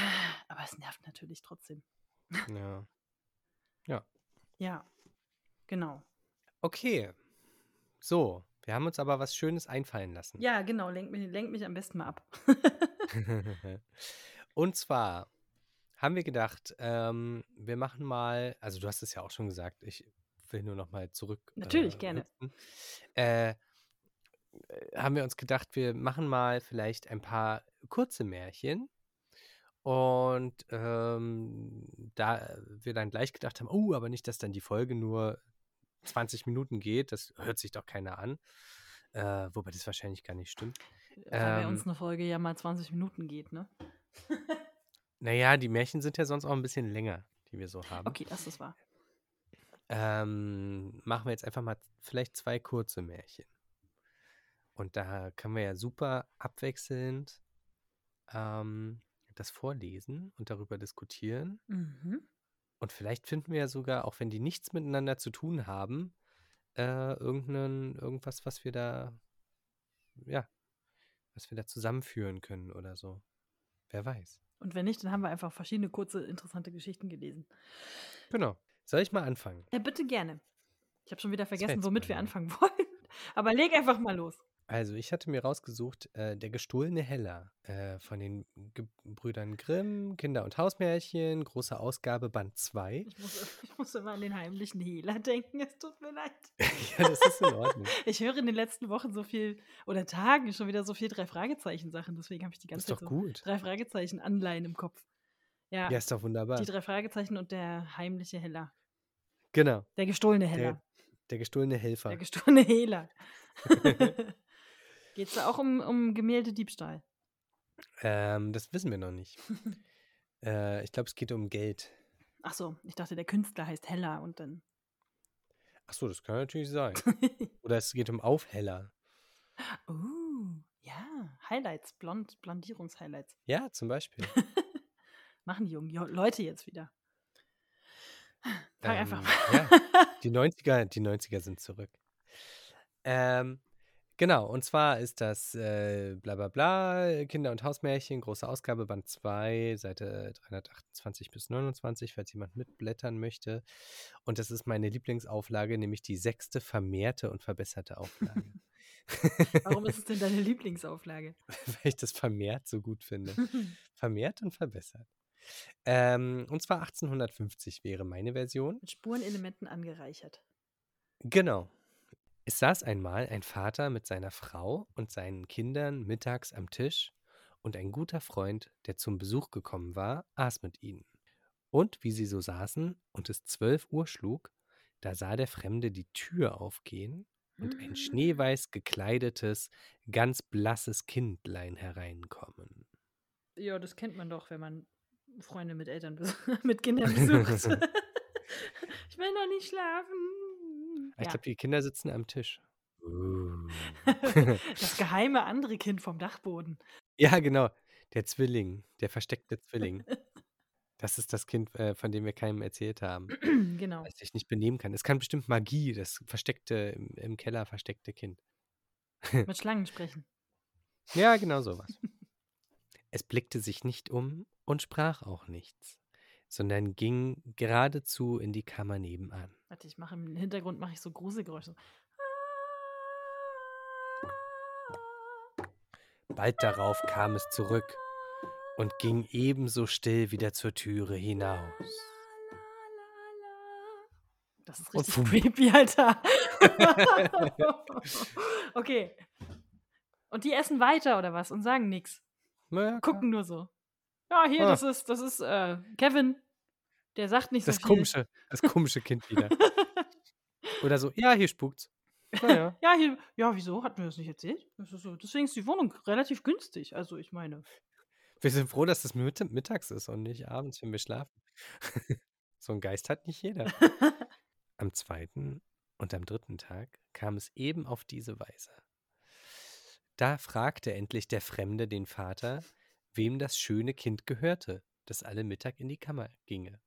aber es nervt natürlich trotzdem. Ja. Ja. Ja, genau. Okay. So, wir haben uns aber was Schönes einfallen lassen. Ja, genau. Lenk mich, lenk mich am besten mal ab. und zwar haben wir gedacht, ähm, wir machen mal, also du hast es ja auch schon gesagt, ich will nur noch mal zurück. Natürlich, äh, gerne. Äh, äh, haben wir uns gedacht, wir machen mal vielleicht ein paar kurze Märchen. Und ähm, da wir dann gleich gedacht haben, oh, aber nicht, dass dann die Folge nur 20 Minuten geht, das hört sich doch keiner an. Äh, wobei das wahrscheinlich gar nicht stimmt. Weil ähm, bei uns eine Folge ja mal 20 Minuten geht, ne? naja, die Märchen sind ja sonst auch ein bisschen länger, die wir so haben. Okay, das ist wahr. Ähm, machen wir jetzt einfach mal vielleicht zwei kurze Märchen. Und da können wir ja super abwechselnd ähm, das vorlesen und darüber diskutieren. Mhm. Und vielleicht finden wir ja sogar, auch wenn die nichts miteinander zu tun haben, äh, irgendeinen, irgendwas, was wir da, ja, was wir da zusammenführen können oder so. Wer weiß. Und wenn nicht, dann haben wir einfach verschiedene kurze, interessante Geschichten gelesen. Genau. Soll ich mal anfangen? Ja, bitte gerne. Ich habe schon wieder vergessen, womit wir anfangen wollen. Aber leg einfach mal los. Also, ich hatte mir rausgesucht, äh, Der gestohlene Heller äh, von den Brüdern Grimm, Kinder- und Hausmärchen, große Ausgabe, Band 2. Ich muss, ich muss immer an den heimlichen Hehler denken, es tut mir leid. ja, das ist in Ordnung. Ich höre in den letzten Wochen so viel oder Tagen schon wieder so viel Drei-Fragezeichen-Sachen, deswegen habe ich die ganze ist Zeit so gut. Drei-Fragezeichen-Anleihen im Kopf. Ja, Ja, ist doch die wunderbar. drei Fragezeichen und der heimliche Heller. Genau, Der gestohlene der, Heller. der gestohlene Der Helfer. gestohlene Hehler. Geht es da auch um, um Gemälde-Diebstahl? ähm, das wissen wir noch nicht. äh, ich glaube, es geht um Geld. Ach so, ich dachte, der Künstler heißt Heller und dann. Ach so, das kann natürlich sein. Oder es geht um Aufheller. uh, ja, Highlights, Blond, Blondierungs-Highlights. Ja, zum Beispiel. Machen die jungen Leute jetzt wieder. Fang einfach Ähm, mal. ja, die 90er, die 90er sind zurück. Ähm, genau, und zwar ist das äh, bla bla bla, Kinder- und Hausmärchen, große Ausgabe, Band 2, Seite 328 bis 29, falls jemand mitblättern möchte. Und das ist meine Lieblingsauflage, nämlich die sechste vermehrte und verbesserte Auflage. Warum ist es denn deine Lieblingsauflage? Weil ich das vermehrt so gut finde. Vermehrt und verbessert. Ähm, und zwar 1850 wäre meine Version. Mit Spurenelementen angereichert. Genau. Es saß einmal ein Vater mit seiner Frau und seinen Kindern mittags am Tisch, und ein guter Freund, der zum Besuch gekommen war, aß mit ihnen. Und wie sie so saßen und es zwölf Uhr schlug, da sah der Fremde die Tür aufgehen und ein schneeweiß gekleidetes, ganz blasses Kindlein hereinkommen. Ja, das kennt man doch, wenn man Freunde mit Eltern mit Kindern besucht. ich will noch nicht schlafen. Ich Ja. glaube, die Kinder sitzen am Tisch. das geheime andere Kind vom Dachboden. Ja, genau. Der Zwilling, der versteckte Zwilling. Das ist das Kind, äh, von dem wir keinem erzählt haben, genau. das sich nicht benehmen kann. Es kann bestimmt Magie, das versteckte, im, im Keller versteckte Kind. Mit Schlangen sprechen. Ja, genau sowas. Es blickte sich nicht um und sprach auch nichts, sondern ging geradezu in die Kammer nebenan. Warte, ich mache im Hintergrund mache ich so Gruselgeräusche. Bald darauf kam es zurück und ging ebenso still wieder zur Türe hinaus. Das ist Und richtig fum. creepy, Alter. okay. Und die essen weiter oder was und sagen nichts. Gucken nur so. Ja, hier, Ah. das ist, das ist äh, Kevin. Der sagt nicht Das so viel. komische, das komische Kind wieder. Oder so, ja, hier spukt's. Naja. Ja, hier, ja, wieso? Hatten wir das nicht erzählt? Das ist so. Deswegen ist die Wohnung relativ günstig. Also, ich meine. Wir sind froh, dass das Mitte mittags ist und nicht abends, wenn wir schlafen. so ein Geist hat nicht jeder. Am zweiten und am dritten Tag kam es eben auf diese Weise. Da fragte endlich der Fremde den Vater, wem das schöne Kind gehörte, das alle Mittag in die Kammer ginge.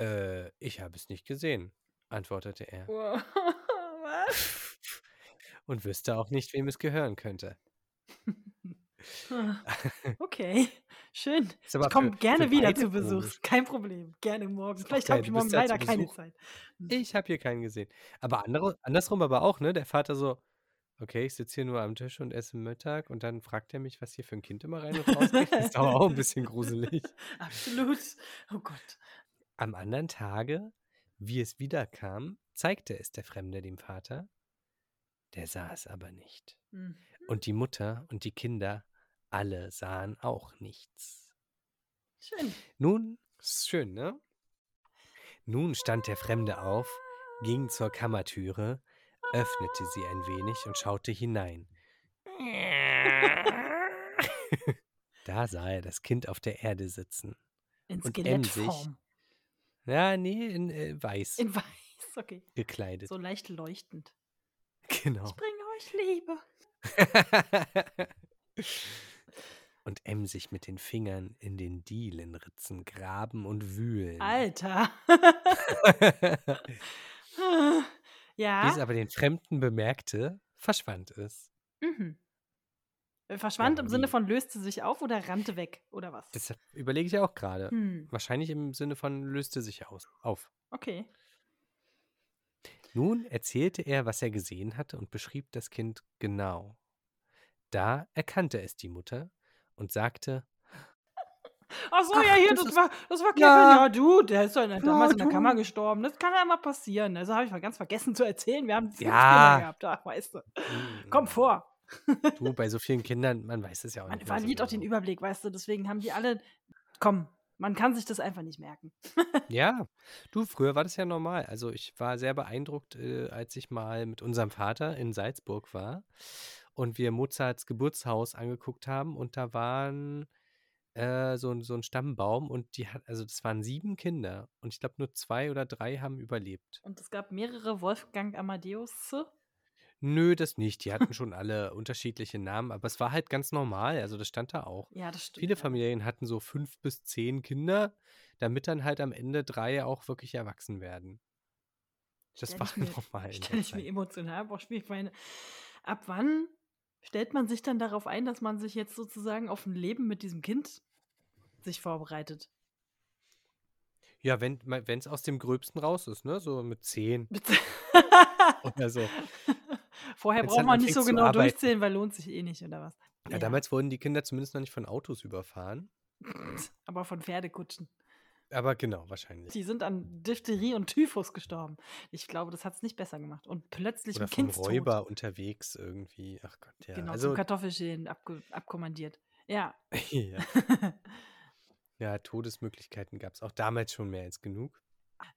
Äh, ich habe es nicht gesehen, antwortete er, Wow. Was? und wüsste auch nicht, wem es gehören könnte. Okay, schön. Ich komme gerne wieder zu Besuch. komisch. Kein Problem. Gerne morgen. Vielleicht habe ich morgen leider keine. Zeit. Ich habe hier keinen gesehen. Aber andere, andersrum aber auch, ne? Der Vater so, okay, ich sitze hier nur am Tisch und esse Mittag und dann fragt er mich, was hier für ein Kind immer rein und raus geht. Das ist aber auch ein bisschen gruselig. Absolut. Oh Gott. Am anderen Tage, wie es wiederkam, zeigte es der Fremde dem Vater. Der sah es aber nicht. Hm. Und die Mutter und die Kinder, alle sahen auch nichts. Schön. Nun, ist schön, ne? Nun stand der Fremde auf, ging zur Kammertüre, öffnete sie ein wenig und schaute hinein. Da sah er das Kind auf der Erde sitzen. In Und Skelettform. Ja, nee, in äh, weiß In weiß. Okay. gekleidet. So leicht leuchtend. Genau. Ich bringe euch Liebe. und emsig mit den Fingern in den Dielenritzen graben und wühlen. Alter. Ja. es aber den Fremden bemerkte, verschwand es. Mhm. Äh, Verschwand Ja, im Sinne von löste sich auf oder rannte weg oder was? Das überlege ich auch gerade. Hm. Wahrscheinlich im Sinne von löste sich aus, auf. Okay. Nun erzählte er, was er gesehen hatte und beschrieb das Kind genau. Da erkannte es die Mutter und sagte, Ach so, Ach, ja, hier, das das war, das war Kevin. Ja. Ja, du, der ist doch in, damals in der. Kammer gestorben. Das kann ja mal passieren. Also habe ich mal ganz vergessen zu erzählen. Wir haben Ja. Gehabt. Ach, weißt du. "Mm, Komm vor. Du, bei so vielen Kindern, man weiß es ja auch Man nicht. so verliert auch den genau. Überblick, weißt du. Deswegen haben die alle. Komm, man kann sich das einfach nicht merken. Ja, du, früher war das ja normal. Also ich war sehr beeindruckt, äh, als ich mal mit unserem Vater in Salzburg war und wir Mozarts Geburtshaus angeguckt haben und da waren äh, so, ein- so ein Stammbaum und die hat, also das waren sieben Kinder und ich glaube nur zwei oder drei haben überlebt. Und es gab mehrere Wolfgang Amadeus. Nö, das nicht. Die hatten schon alle unterschiedliche Namen, aber es war halt ganz normal. Also das stand da auch. Ja, das stimmt. Viele ja. Familien hatten so fünf bis zehn Kinder, damit dann halt am Ende drei auch wirklich erwachsen werden. Das Stell war mir- normal. Stelle ich mir emotional vor. Ich meine, ab wann stellt man sich dann darauf ein, dass man sich jetzt sozusagen auf ein Leben mit diesem Kind sich vorbereitet? Ja, wenn es aus dem Gröbsten raus ist, ne? So mit zehn oder so. Vorher braucht man nicht so genau arbeiten. durchzählen, weil lohnt sich eh nicht, oder was? Ja, damals wurden die Kinder zumindest noch nicht von Autos überfahren. Aber von Pferdekutschen. Aber genau, wahrscheinlich. Die sind an Diphtherie und Typhus gestorben. Ich glaube, das hat es nicht besser gemacht. Und plötzlich Oder ein Kindstod. Räuber unterwegs irgendwie. Ach Gott, ja. Genau, also, zum Kartoffelschälen abge abkommandiert. Ja. ja. ja, Todesmöglichkeiten gab es auch damals schon mehr als genug.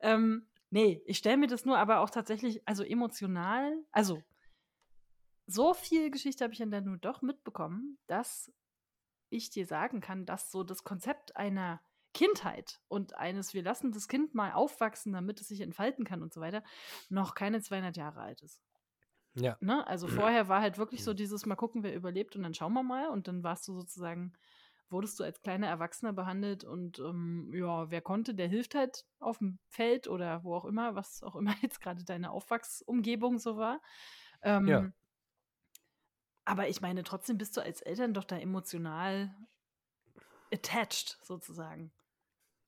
ähm, nee, ich stelle mir das nur aber auch tatsächlich, also emotional, also so viel Geschichte habe ich dann nur doch mitbekommen, dass ich dir sagen kann, dass so das Konzept einer Kindheit und eines, wir lassen das Kind mal aufwachsen, damit es sich entfalten kann und so weiter, noch keine 200 Jahre alt ist. Ja. Ne? Also vorher war halt wirklich so dieses Mal gucken, wer überlebt und dann schauen wir mal und dann warst du sozusagen, wurdest du als kleiner Erwachsener behandelt und ähm, ja, wer konnte, der hilft halt auf dem Feld oder wo auch immer, was auch immer jetzt gerade deine Aufwachsumgebung so war. Ähm, Ja. Aber ich meine, trotzdem bist du als Eltern doch da emotional attached sozusagen.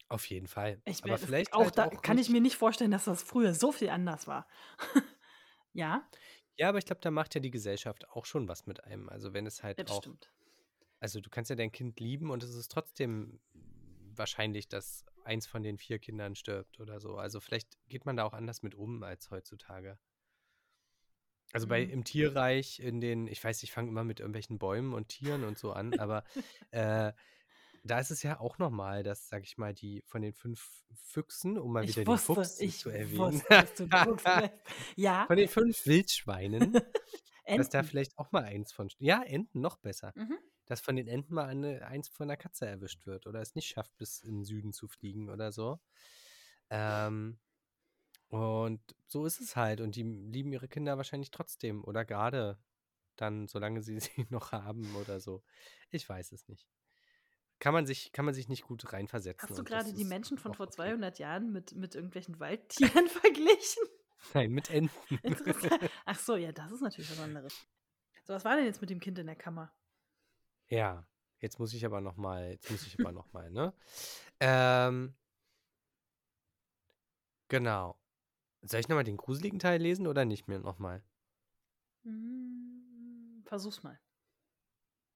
Auf jeden Fall. Ich Aber vielleicht auch halt da auch kann ich mir nicht vorstellen, dass das früher so viel anders war. ja, Ja, aber ich glaube, da macht ja die Gesellschaft auch schon was mit einem. Also wenn es halt das auch stimmt. Also du kannst ja dein Kind lieben und es ist trotzdem wahrscheinlich, dass eins von den vier Kindern stirbt oder so. Also vielleicht geht man da auch anders mit um als heutzutage. Also bei Mhm. im Tierreich, in den, ich weiß, ich fange immer mit irgendwelchen Bäumen und Tieren und so an, aber äh, da ist es ja auch normal, dass, sag ich mal, die von den fünf Füchsen, um mal Ich wieder wusste, den Fuchs ich zu erwähnen, wusste. Ja, von den fünf Wildschweinen, dass da vielleicht auch mal eins von, ja, Enten noch besser Mhm. dass von den Enten mal eine, eins von der Katze erwischt wird oder es nicht schafft, bis in den Süden zu fliegen oder so. Ähm, und so ist es halt. Und die lieben ihre Kinder wahrscheinlich trotzdem oder gerade dann, solange sie sie noch haben oder so. Ich weiß es nicht. Kann man sich, kann man sich nicht gut reinversetzen. Hast du gerade die Menschen von vor okay. 200 Jahren mit, mit irgendwelchen Waldtieren verglichen? Nein, mit Enten. Ach so, ja, das ist natürlich was anderes. So, was war denn jetzt mit dem Kind in der Kammer? Ja, jetzt muss ich aber noch mal, jetzt muss ich aber noch mal, ne? Ähm, genau. Soll ich noch mal den gruseligen Teil lesen oder nicht mehr noch mal? Hm, Versuch's mal.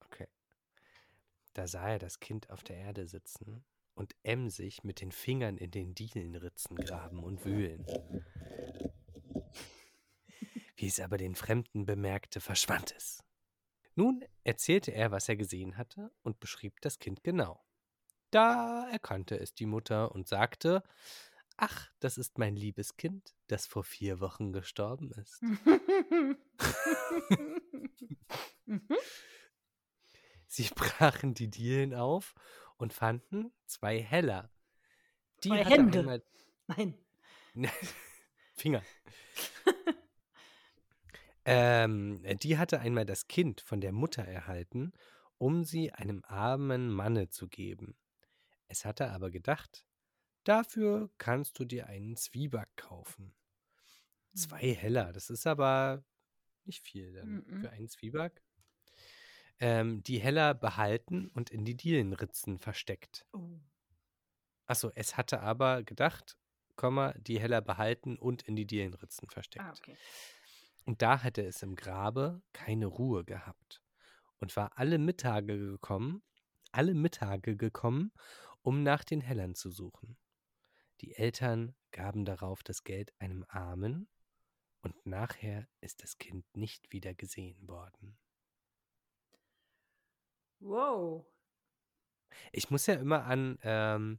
Okay. Da sah er das Kind auf der Erde sitzen und emsig mit den Fingern in den Dielenritzen graben und wühlen. Wie es aber den Fremden bemerkte, verschwand es. Nun erzählte er, was er gesehen hatte und beschrieb das Kind genau. Da erkannte es die Mutter und sagte, Ach, das ist mein liebes Kind, das vor vier Wochen gestorben ist. Mhm. Sie brachen die Dielen auf und fanden zwei Heller. Die Zwei Hände. einmal Nein. Finger. ähm, die hatte einmal das Kind von der Mutter erhalten, um sie einem armen Manne zu geben. Es hatte aber gedacht, dafür kannst du dir einen Zwieback kaufen. Zwei Heller, das ist aber nicht viel dann Mhm. für einen Zwieback. Ähm, die Heller behalten und in die Dielenritzen versteckt. Oh. Achso, es hatte aber gedacht, Komma, die Heller behalten und in die Dielenritzen versteckt. Ah, okay. Und da hatte es im Grabe keine Ruhe gehabt und war alle Mittage gekommen, alle Mittage gekommen, um nach den Hellern zu suchen. Die Eltern gaben darauf das Geld einem Armen und nachher ist das Kind nicht wieder gesehen worden. Wow. Ich muss ja immer an, ähm,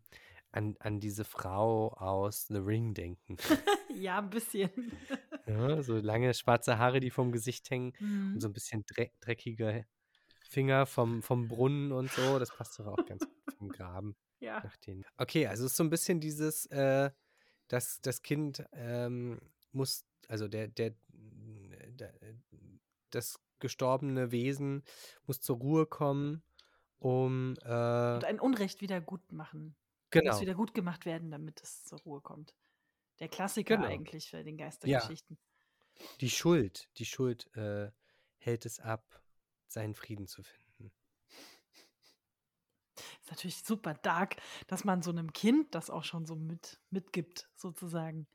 an, an diese Frau aus The Ring denken. ja, ein bisschen. ja, so lange schwarze Haare, die vom Gesicht hängen Mhm. und so ein bisschen dreck, dreckige Finger vom, vom Brunnen und so. Das passt doch auch ganz gut vom Graben. Ja. Nach den. Okay, also es ist so ein bisschen dieses, äh, dass das Kind ähm, muss, also der, der, der, das gestorbene Wesen muss zur Ruhe kommen, um äh, Und ein Unrecht wieder gut machen. genau. Muss wieder gut gemacht werden, damit es zur Ruhe kommt. Der Klassiker Genau. eigentlich für den Geistergeschichten. Die Schuld, die Schuld äh, hält es ab, seinen Frieden zu finden. Natürlich super dark, dass man so einem Kind das auch schon so mit, mitgibt, sozusagen.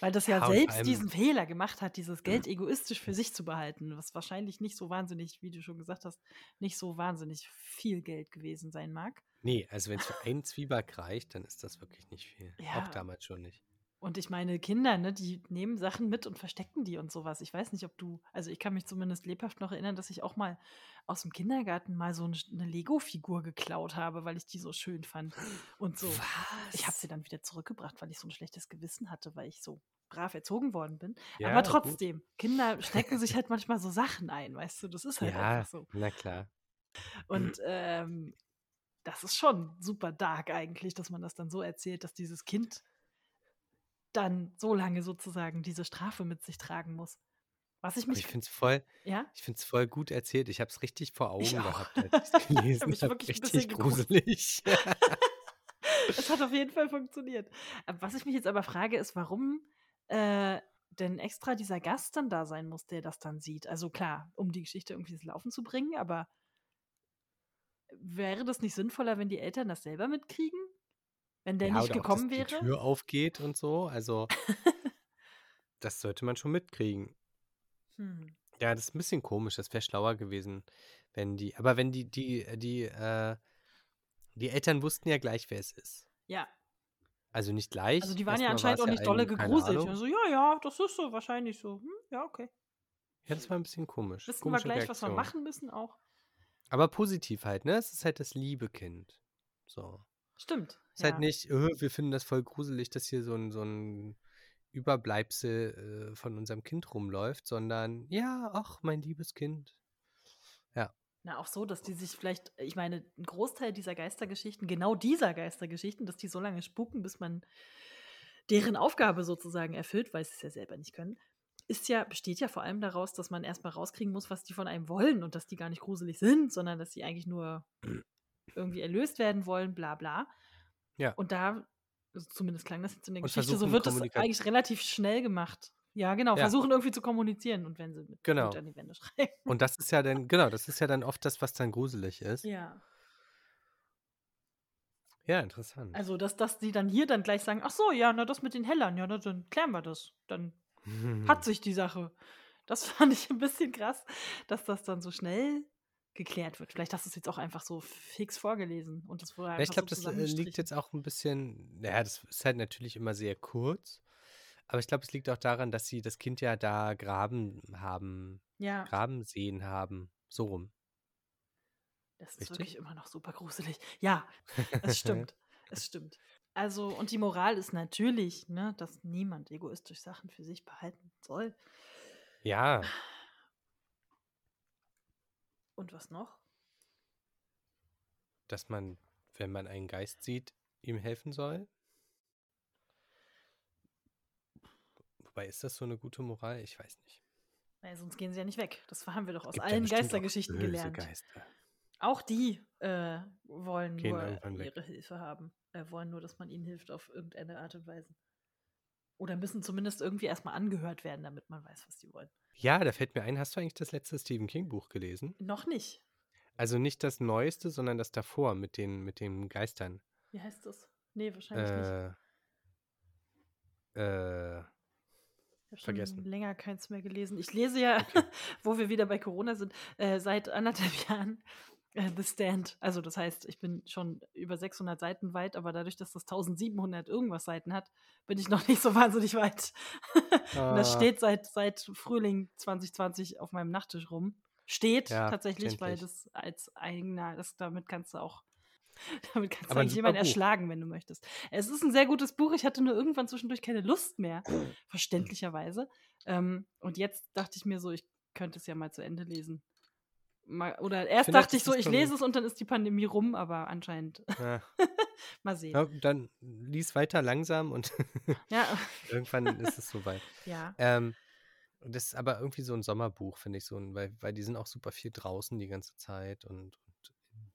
Weil das ja, Ja, selbst diesen Fehler gemacht hat, dieses Geld egoistisch für sich zu behalten, was wahrscheinlich nicht so wahnsinnig, wie du schon gesagt hast, nicht so wahnsinnig viel Geld gewesen sein mag. Nee, also wenn es für einen Zwieback reicht, dann ist das wirklich nicht viel. Ja. Auch damals schon nicht. Und ich meine, Kinder, ne, die nehmen Sachen mit und verstecken die und sowas. Ich weiß nicht, ob du, also ich kann mich zumindest lebhaft noch erinnern, dass ich auch mal aus dem Kindergarten mal so eine, Lego-Figur geklaut habe, weil ich die so schön fand. Und so. Ich habe sie dann wieder zurückgebracht, weil ich so ein schlechtes Gewissen hatte, weil ich so brav erzogen worden bin. Ja, Aber gut. trotzdem, Kinder stecken sich halt manchmal so Sachen ein, weißt du, das ist halt Ja, einfach so. na klar. Und ähm, das ist schon super dark eigentlich, dass man das dann so erzählt, dass dieses Kind dann so lange sozusagen diese Strafe mit sich tragen muss. Was ich Aber mich, ich finde es voll, ja, ich find's voll gut erzählt. Ich habe es richtig vor Augen gehabt, als ich es gelesen habe. Richtig gruselig. es hat auf jeden Fall funktioniert. Aber Was ich mich jetzt aber frage, ist, warum äh, denn extra dieser Gast dann da sein muss, der das dann sieht. Also klar, um die Geschichte irgendwie ins Laufen zu bringen, aber wäre das nicht sinnvoller, wenn die Eltern das selber mitkriegen? Wenn der ja, nicht gekommen ob das wäre? die Tür aufgeht und so. Also, das sollte man schon mitkriegen. Hm. Ja, das ist ein bisschen komisch. Das wäre schlauer gewesen, wenn die. Aber wenn die, die, die, äh, die Eltern wussten ja gleich, wer es ist. Ja, Also nicht gleich. also die waren ja Erstmal anscheinend war's auch nicht dolle gegruselt. Ahnung. Also, ja, ja, das ist so, wahrscheinlich so. Hm, ja, okay. Ja, das war ein bisschen komisch. Wissen wir Komische gleich, was wir Reaktion. machen müssen auch? Aber positiv halt, ne? Es ist halt das liebe Kind. So. Stimmt. Es ist ja. halt nicht, äh, wir finden das voll gruselig, dass hier so ein, so ein Überbleibsel äh, von unserem Kind rumläuft, sondern ja, ach, mein liebes Kind. Na, auch so, dass die sich vielleicht, ich meine, ein Großteil dieser Geistergeschichten, genau dieser Geistergeschichten, dass die so lange spuken, bis man deren Aufgabe sozusagen erfüllt, weil sie es ja selber nicht können, ist ja, besteht ja vor allem daraus, dass man erstmal rauskriegen muss, was die von einem wollen und dass die gar nicht gruselig sind, sondern dass sie eigentlich nur irgendwie erlöst werden wollen, bla bla. Ja. Und da, also zumindest klang das jetzt in der Und Geschichte, so wird es Kommunika- eigentlich relativ schnell gemacht. Ja, genau, Ja. versuchen irgendwie zu kommunizieren und wenn sie mit Genau. Blut an die Wände schreiben. Und das ist ja dann, genau, das ist ja dann oft das, was dann gruselig ist. Ja. Ja, interessant. Also, dass, dass die dann hier dann gleich sagen, ach so, ja, na das mit den Hellern, ja, na, dann klären wir das. Dann hat sich die Sache. Das fand ich ein bisschen krass, dass das dann so schnell geklärt wird. Vielleicht hast du es jetzt auch einfach so fix vorgelesen und das wurde ich glaube, so das äh, liegt jetzt auch ein bisschen, naja, das ist halt natürlich immer sehr kurz. Aber ich glaube, es liegt auch daran, dass sie das Kind ja da graben haben, Ja, graben sehen haben. So rum. das ist richtig? wirklich immer noch super gruselig. Ja, es stimmt. es stimmt. Also, und die Moral ist natürlich, ne, dass niemand egoistisch Sachen für sich behalten soll. Ja, Und was noch? dass man, wenn man einen Geist sieht, ihm helfen soll. Wobei, ist das so eine gute Moral? Ich weiß nicht. Naja, sonst gehen sie ja nicht weg. Das haben wir doch aus Gibt allen Geistergeschichten gelernt. Geister. Auch die äh, wollen Gehen nur ihre Hilfe haben. Äh, wollen nur, dass man ihnen hilft auf irgendeine Art und Weise. Oder müssen zumindest irgendwie erstmal angehört werden, damit man weiß, was die wollen. Ja, da fällt mir ein, hast du eigentlich das letzte Stephen King Buch gelesen? Noch nicht. Also nicht das neueste, sondern das davor mit den, mit den Geistern. Wie heißt das? Nee, wahrscheinlich nicht. Äh, Äh, Ich habe schon Vergessen. länger keins mehr gelesen. Ich lese ja, Okay. wo wir wieder bei Corona sind, äh, seit anderthalb Jahren äh, The Stand. Also das heißt, ich bin schon über 600 Seiten weit, aber dadurch, dass das 1700 irgendwas Seiten hat, bin ich noch nicht so wahnsinnig weit. Und das Ah. steht seit, seit Frühling 2020 auf meinem Nachttisch rum. Steht Ja, tatsächlich, weil das als eigener, das, damit kannst du auch, damit kannst du Aber ein eigentlich jemanden Buch. erschlagen, wenn du möchtest. Es ist ein sehr gutes Buch. Ich hatte nur irgendwann zwischendurch keine Lust mehr, verständlicherweise. Ähm, und jetzt dachte ich mir so, ich könnte es ja mal zu Ende lesen. Mal, oder erst finde, dachte ich so, ich lese es und dann ist die Pandemie rum, aber anscheinend Ja. mal sehen. Ja, dann lies weiter langsam und Ja, irgendwann ist es soweit. ja. Ähm, das ist aber irgendwie so ein Sommerbuch, finde ich so, weil, weil die sind auch super viel draußen die ganze Zeit und, und in,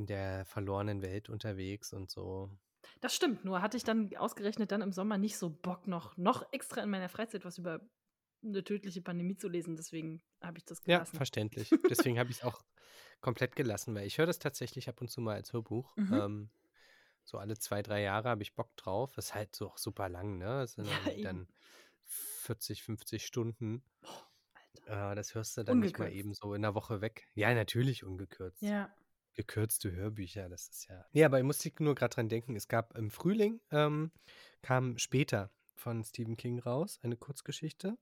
in der verlorenen Welt unterwegs und so. Das stimmt, nur hatte ich dann ausgerechnet dann im Sommer nicht so Bock, noch, noch extra in meiner Freizeit was über eine tödliche Pandemie zu lesen. Deswegen habe ich das Ja, gelassen. verständlich. Deswegen habe ich es auch komplett gelassen, weil ich höre das tatsächlich ab und zu mal als Hörbuch. Mhm. Ähm, so alle zwei, drei Jahre habe ich Bock drauf. Ist halt so auch super lang, ne? Das sind Ja, dann, eben. dann 40, 50 Stunden. Alter. Äh, das hörst du dann nicht mal Ungekürzt. eben so in der Woche weg. Ja, natürlich ungekürzt. Ja. Gekürzte Hörbücher, das ist ja. Nee, aber ich musste nur gerade dran denken, es gab im Frühling, ähm, kam später von Stephen King raus, eine Kurzgeschichte.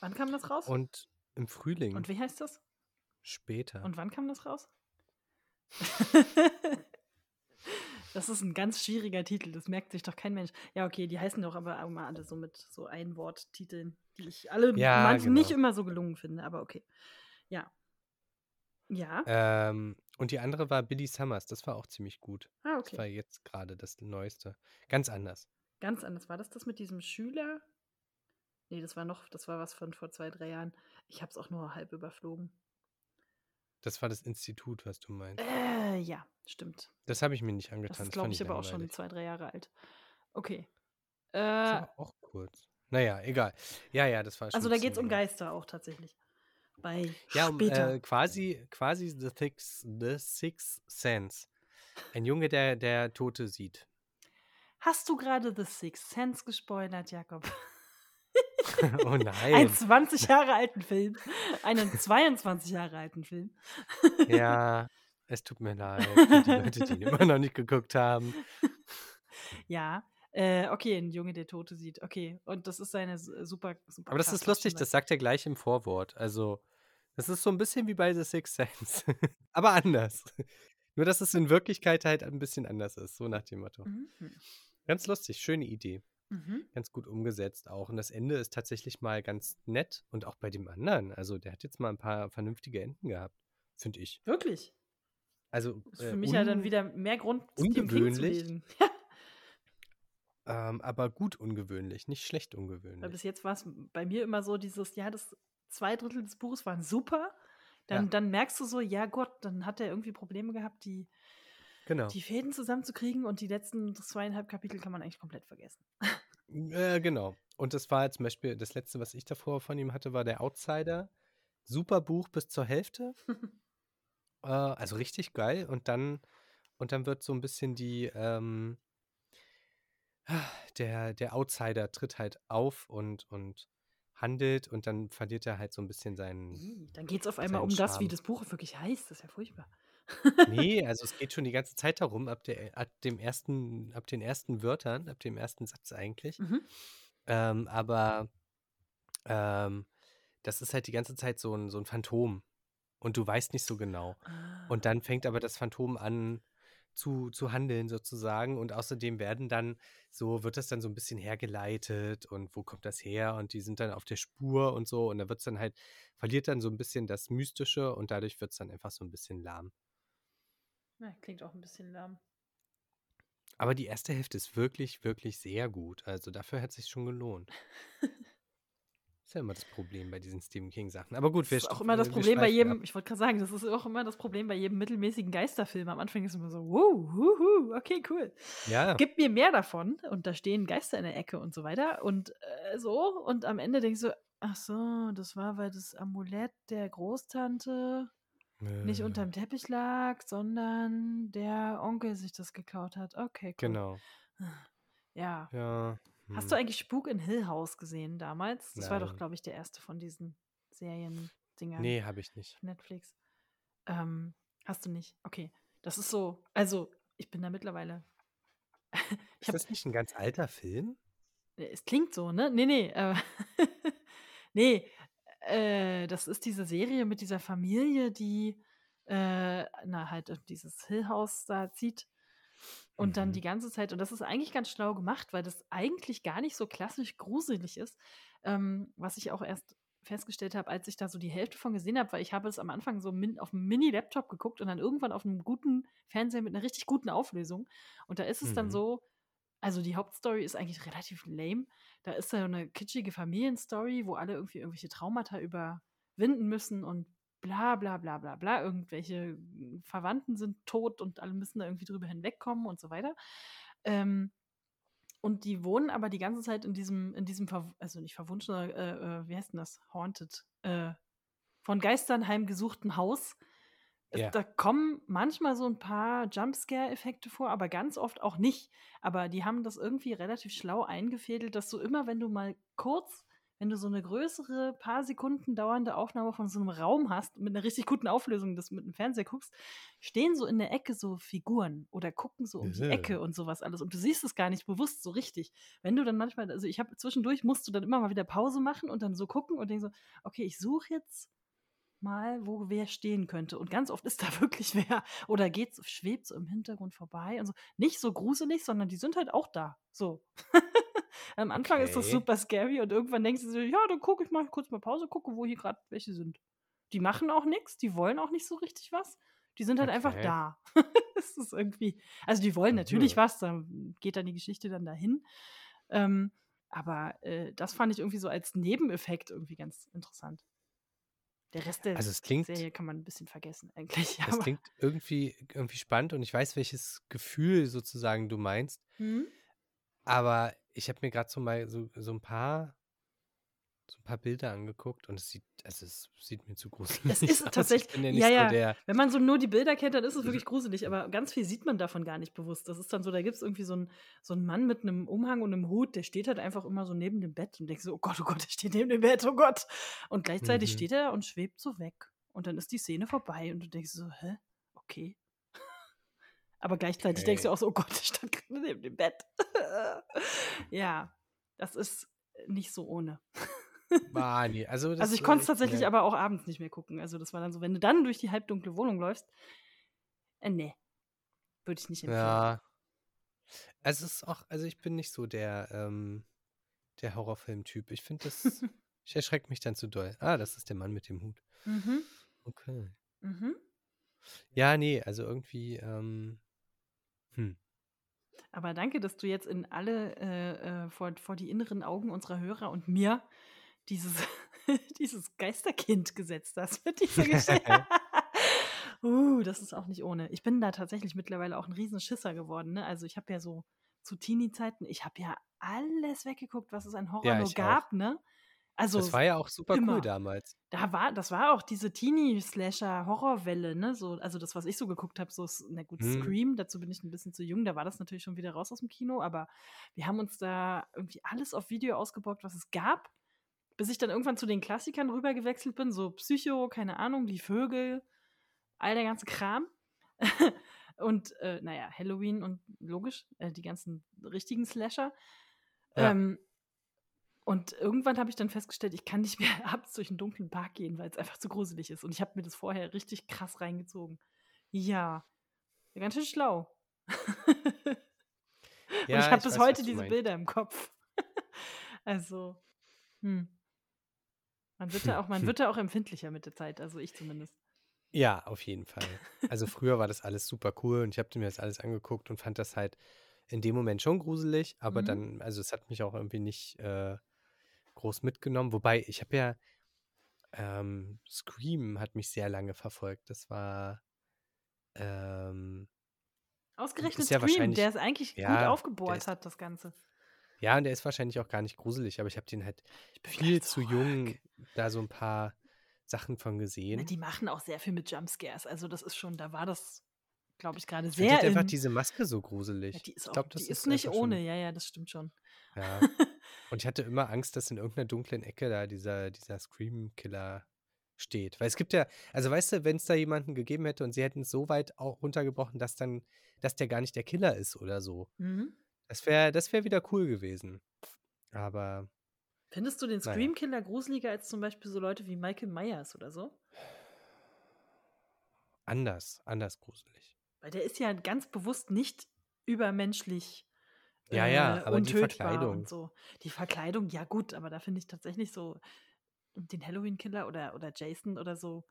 Wann kam das raus? Und im Frühling Und wie heißt das? später. Und wann kam das raus? das ist ein ganz schwieriger Titel, das merkt sich doch kein Mensch. Ja, okay, die heißen doch aber auch mal alle so mit so Einworttiteln, die ich alle Ja, manchen nicht genau. immer so gelungen finde, aber okay. Ja. Ja. Ähm, und die andere war Billy Summers, das war auch ziemlich gut. ah, Das war okay. jetzt gerade das Neueste. Ganz anders. Ganz anders. War das das mit diesem Schüler? Nee, das war noch, das war was von vor zwei, drei Jahren. Ich habe es auch nur halb überflogen. Das war das Institut, was du meinst. Äh, ja, stimmt. Das habe ich mir nicht Das angetan. ist, glaube fand ich, aber auch schon zwei, drei Jahre alt. Okay. Das Äh, war auch kurz. Naja, egal. Ja, ja, das war schon also da geht es um. Geister auch tatsächlich. Bei Ja, um später. äh, quasi, quasi the, six, the Sixth Sense. Ein Junge, der, der Tote sieht. Hast du gerade The Sixth Sense gespoilert, Jakob? oh Einen nein. 20 Jahre alten Film. Einen 22 Jahre alten Film. Ja, es tut mir leid für die Leute, die ihn immer noch nicht geguckt haben. Ja. Äh, okay, ein Junge, der Tote sieht. Okay. Und das ist seine super, super. Aber das ist lustig, das sagt. sagt er gleich im Vorwort. Also, das ist so ein bisschen wie bei The Sixth Sense. Aber anders. Nur, dass es in Wirklichkeit halt ein bisschen anders ist, so nach dem Motto. Mhm. Ganz lustig, schöne Idee. Mhm. Ganz gut umgesetzt auch. Und das Ende ist tatsächlich mal ganz nett. Und auch bei dem anderen. Also, der hat jetzt mal ein paar vernünftige Enden gehabt, finde ich. Wirklich. Also, Das ist äh, für mich ja dann wieder mehr Grund, King zu ungewöhnlich. lesen. ähm, aber gut ungewöhnlich, nicht schlecht Weil ungewöhnlich. bis jetzt war es bei mir immer so dieses, ja, das zwei Drittel des Buches waren super. Dann, Ja. dann merkst du so, ja Gott, dann hat er irgendwie Probleme gehabt, die, Genau. die Fäden zusammenzukriegen und die letzten zweieinhalb Kapitel kann man eigentlich komplett vergessen. Äh, genau. Und das war zum Beispiel, das letzte, was ich davor von ihm hatte, war der Outsider. Super Buch bis zur Hälfte. Äh, also richtig geil. Und dann, und dann wird so ein bisschen die, ähm, der, der Outsider tritt halt auf und, und handelt und dann verliert er halt so ein bisschen seinen. Dann geht es auf einmal um das, wie Charme. das Buch wirklich heißt. Das ist ja furchtbar. Nee, also es geht schon die ganze Zeit darum, ab, der, ab dem ersten, ab den ersten Wörtern, ab dem ersten Satz eigentlich. Mhm. Ähm, aber ähm, das ist halt die ganze Zeit so ein, so ein Phantom. Und du weißt nicht so genau. Und Ah. dann fängt aber das Phantom an zu, zu handeln sozusagen. Und außerdem werden dann, so wird das dann so ein bisschen hergeleitet und wo kommt das her? Und die sind dann auf der Spur und so. Und da wird es dann halt, verliert dann so ein bisschen das Mystische und dadurch wird es dann einfach so ein bisschen lahm. Ja, klingt auch ein bisschen lahm. Aber die erste Hälfte ist wirklich, wirklich sehr gut. Also dafür hat es sich schon gelohnt. Ist ja immer das Problem bei diesen Stephen King-Sachen. Aber gut, Das wir ist auch immer das Problem bei jedem, ab. ich wollte gerade sagen, das ist auch immer das Problem bei jedem mittelmäßigen Geisterfilm. Am Anfang ist immer so, wow, huhu, okay, cool. Ja, Gib mir mehr davon und da stehen Geister in der Ecke und so weiter und äh, so und am Ende denkst du, ach so, das war, weil das Amulett der Großtante nicht äh, unterm Teppich lag, sondern der Onkel sich das geklaut hat. Okay, cool. Genau. Ja, Ja. Hast du Hm. eigentlich Spuk in Hill House gesehen damals? Das war doch, Nein. glaube ich, der erste von diesen Serien-Dingern Nee, habe ich nicht. Netflix. Ähm, hast du nicht? Okay. Das ist so, also ich bin da mittlerweile. ich Ist das nicht ein ganz alter Film? Es klingt so, ne? Nee, nee. Äh, nee, äh, das ist diese Serie mit dieser Familie, die äh, na, halt in dieses Hill House da zieht. Und dann die Mhm. ganze Zeit, und das ist eigentlich ganz schlau gemacht, weil das eigentlich gar nicht so klassisch gruselig ist, ähm, was ich auch erst festgestellt habe, als ich da so die Hälfte von gesehen habe, weil ich habe es am Anfang so min auf einem Mini-Laptop geguckt und dann irgendwann auf einem guten Fernseher mit einer richtig guten Auflösung. Und da ist es dann Mhm. so, also die Hauptstory ist eigentlich relativ lame. Da ist da eine kitschige Familienstory, wo alle irgendwie irgendwelche Traumata überwinden müssen und bla bla bla bla bla. Irgendwelche mm, Verwandten sind tot und alle müssen da irgendwie drüber hinwegkommen und so weiter. Ähm, und die wohnen aber die ganze Zeit in diesem, in diesem, Ver also nicht verwunschenen, äh, äh, wie heißt denn das? Haunted, äh, von Geistern heimgesuchten Haus. Ja. Da kommen manchmal so ein paar Jumpscare-Effekte vor, aber ganz oft auch nicht. Aber die haben das irgendwie relativ schlau eingefädelt, dass du immer, wenn du mal kurz, wenn du so eine größere, paar Sekunden dauernde Aufnahme von so einem Raum hast, mit einer richtig guten Auflösung, das mit dem Fernseher guckst, stehen so in der Ecke so Figuren oder gucken so um die. Ecke und sowas alles. Und du siehst es gar nicht bewusst so richtig. Wenn du dann manchmal, also ich habe zwischendurch, musst du dann immer mal wieder Pause machen und dann so gucken und denkst so, okay, ich suche jetzt mal, wo wer stehen könnte. Und ganz oft ist da wirklich wer. Oder geht, schwebt so im Hintergrund vorbei und so. Nicht so gruselig, sondern die sind halt auch da. So. Am Anfang ist das Okay. super scary und irgendwann denkst du so, ja, dann gucke ich mal kurz mal Pause, gucke, wo hier gerade welche sind. Die machen auch nichts, die wollen auch nicht so richtig was. Die sind halt einfach Okay. da. das ist irgendwie, also die wollen natürlich Mhm. was, da geht dann die Geschichte dann dahin. Ähm, aber äh, das fand ich irgendwie so als Nebeneffekt irgendwie ganz interessant. Der Rest der Also es klingt, Serie kann man ein bisschen vergessen eigentlich. es Aber, klingt irgendwie, irgendwie spannend und ich weiß, welches Gefühl sozusagen du meinst. Hm? Aber ich habe mir gerade so mal so, so ein paar so ein paar Bilder angeguckt und es sieht, also es sieht mir zu gruselig Es ist aus. tatsächlich, ja ja, so ja, der. wenn man so nur die Bilder kennt, dann ist es wirklich gruselig, aber ganz viel sieht man davon gar nicht bewusst. Das ist dann so, da gibt es irgendwie so einen so einen Mann mit einem Umhang und einem Hut, der steht halt einfach immer so neben dem Bett und denkst so, oh Gott, oh Gott, der steht neben dem Bett, oh Gott. Und gleichzeitig Mhm. steht er und schwebt so weg. Und dann ist die Szene vorbei und du denkst so, hä? Okay. Aber gleichzeitig denkst du Okay. auch so, oh Gott, der stand gerade neben dem Bett. ja, das ist nicht so ohne. Ah, nee, also Also ich konnte es äh, tatsächlich ja. aber auch abends nicht mehr gucken. Also das war dann so, wenn du dann durch die halbdunkle Wohnung läufst, äh, nee, würde ich nicht empfehlen. Ja. Also es ist auch, also ich bin nicht so der, ähm, der Horrorfilm-Typ. Ich finde das, ich erschrecke mich dann zu doll. Ah, das ist der Mann mit dem Hut. Mhm. Okay. Mhm. Ja, nee, also irgendwie, ähm, hm. Aber danke, dass du jetzt in alle, äh, äh, vor, vor die inneren Augen unserer Hörer und mir dieses, dieses Geisterkind gesetzt hast mit dieser Geschichte. uh, das ist auch nicht ohne. Ich bin da tatsächlich mittlerweile auch ein riesen Schisser geworden. Ne? Also ich habe ja so zu Teenie-Zeiten, ich habe ja alles weggeguckt, was es an Horror Ja, nur auch. gab. Ne? Also Das war ja auch super cool immer. damals. Da war, das war auch diese Teenie-Slasher-Horrorwelle, ne? So, also das, was ich so geguckt habe, so, na gut, Hm. Scream, dazu bin ich ein bisschen zu jung, da war das natürlich schon wieder raus aus dem Kino, aber wir haben uns da irgendwie alles auf Video ausgeborgt, was es gab, bis ich dann irgendwann zu den Klassikern rübergewechselt bin, so Psycho, keine Ahnung, die Vögel, all der ganze Kram. und, äh, naja, Halloween und logisch, äh, die ganzen richtigen Slasher. Ja. Ähm, und irgendwann habe ich dann festgestellt, ich kann nicht mehr abends durch einen dunklen Park gehen, weil es einfach zu gruselig ist. Und ich habe mir das vorher richtig krass reingezogen. Ja, ja ganz schön schlau. und ich Ja, habe bis weiß, heute diese. Bilder im Kopf. also, hm. Man wird da auch, man wird da auch empfindlicher mit der Zeit, also ich zumindest. Ja, auf jeden Fall. Also früher war das alles super cool und ich habe mir das alles angeguckt und fand das halt in dem Moment schon gruselig, aber Mhm. dann, also es hat mich auch irgendwie nicht äh, groß mitgenommen. Wobei, ich habe ja, ähm, Scream hat mich sehr lange verfolgt. Das war, ähm, Ausgerechnet ja Scream, wahrscheinlich, der es eigentlich gut ja, der aufgebohrt ist, hat, das Ganze. Ja, und der ist wahrscheinlich auch gar nicht gruselig, aber ich habe den halt Ich bin viel zu zurück. jung da so ein paar Sachen von Na, gesehen. die machen auch sehr viel mit Jumpscares. Also das ist schon, da war das glaube ich, gerade Ich sehr halt einfach in. diese Maske so gruselig. Ja, die ist Ich auch, glaube, das die ist ist nicht ohne, schon. ja, ja, das stimmt schon. Ja. Und ich hatte immer Angst, dass in irgendeiner dunklen Ecke da dieser, dieser Scream-Killer steht. Weil es gibt ja, also weißt du, wenn es da jemanden gegeben hätte und sie hätten es so weit auch runtergebrochen, dass dann, dass der gar nicht der Killer ist oder so. Mhm. Das wäre, das wäre wieder cool gewesen. Aber Findest du den naja. Scream-Killer gruseliger als zum Beispiel so Leute wie Michael Myers oder so? anders, anders gruselig. Weil der ist ja ganz bewusst nicht übermenschlich Ja, ja, äh, aber die Verkleidung. und so. Die Verkleidung, ja gut, aber da finde ich tatsächlich so den Halloween-Killer oder, oder Jason oder so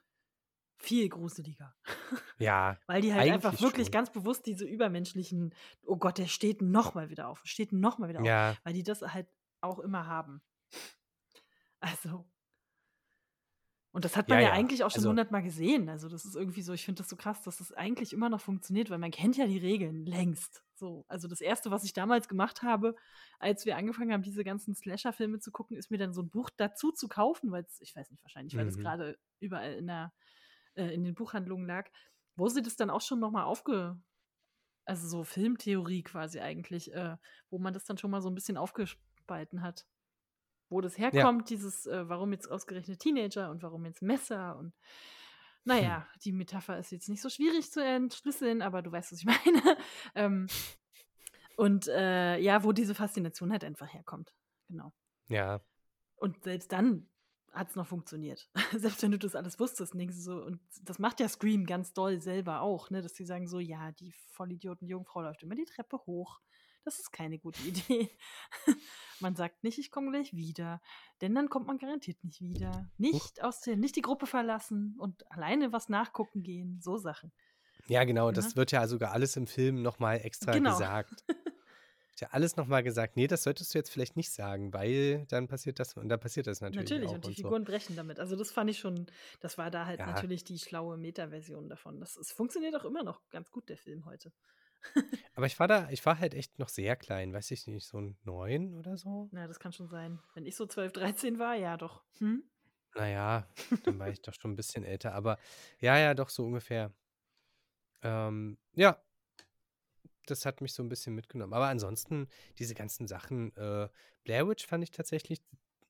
viel gruseliger. Ja, Weil die halt einfach wirklich schon. ganz bewusst diese übermenschlichen, oh Gott, der steht nochmal wieder auf, steht nochmal wieder auf. Ja, Weil die das halt auch immer haben. Also. Und das hat man ja, ja, ja. eigentlich auch schon Also, hundertmal gesehen. Also das ist irgendwie so, ich finde das so krass, dass das eigentlich immer noch funktioniert, weil man kennt ja die Regeln längst. So, also das erste, was ich damals gemacht habe, als wir angefangen haben, diese ganzen Slasher-Filme zu gucken, ist mir dann so ein Buch dazu zu kaufen, weil es, ich weiß nicht, wahrscheinlich, weil das mhm. gerade überall in der äh, in den Buchhandlungen lag, wo sie das dann auch schon nochmal aufge, also so Filmtheorie quasi eigentlich, äh, wo man das dann schon mal so ein bisschen aufgespalten hat. Wo das Ja. herkommt, dieses, äh, warum jetzt ausgerechnet Teenager und warum jetzt Messer und Hm. naja, die Metapher ist jetzt nicht so schwierig zu entschlüsseln, aber du weißt, was ich meine. ähm, und äh, ja, wo diese Faszination halt einfach herkommt. Genau. Ja, Und selbst dann hat es noch funktioniert. selbst wenn du das alles wusstest, denkst du so, und das macht ja Scream ganz doll selber auch, ne, dass sie sagen so, ja, die Vollidioten Jungfrau läuft immer die Treppe hoch. Das ist keine gute Idee. man sagt nicht, ich komme gleich wieder, denn dann kommt man garantiert nicht wieder. Nicht aus der, nicht die Gruppe verlassen und alleine was nachgucken gehen, so Sachen. ja, genau. Ne? Das wird ja sogar alles im Film nochmal extra Genau. gesagt. Ist ja alles nochmal gesagt. Nee, das solltest du jetzt vielleicht nicht sagen, weil dann passiert das und dann passiert das natürlich, Natürlich, auch und die und so. Figuren brechen damit. Also das fand ich schon, das war da halt Ja, natürlich die schlaue Meta-Version davon. Das es funktioniert auch immer noch ganz gut, der Film heute. aber ich war da, ich war halt echt noch sehr klein, weiß ich nicht, so ein neun oder so. Ja, das kann schon sein. Wenn ich so 12, 13 war, ja doch. Hm? Naja, dann war ich doch schon ein bisschen älter, aber ja, ja, doch so ungefähr. Ähm, ja, das hat mich so ein bisschen mitgenommen. Aber ansonsten, diese ganzen Sachen, äh, Blair Witch fand ich tatsächlich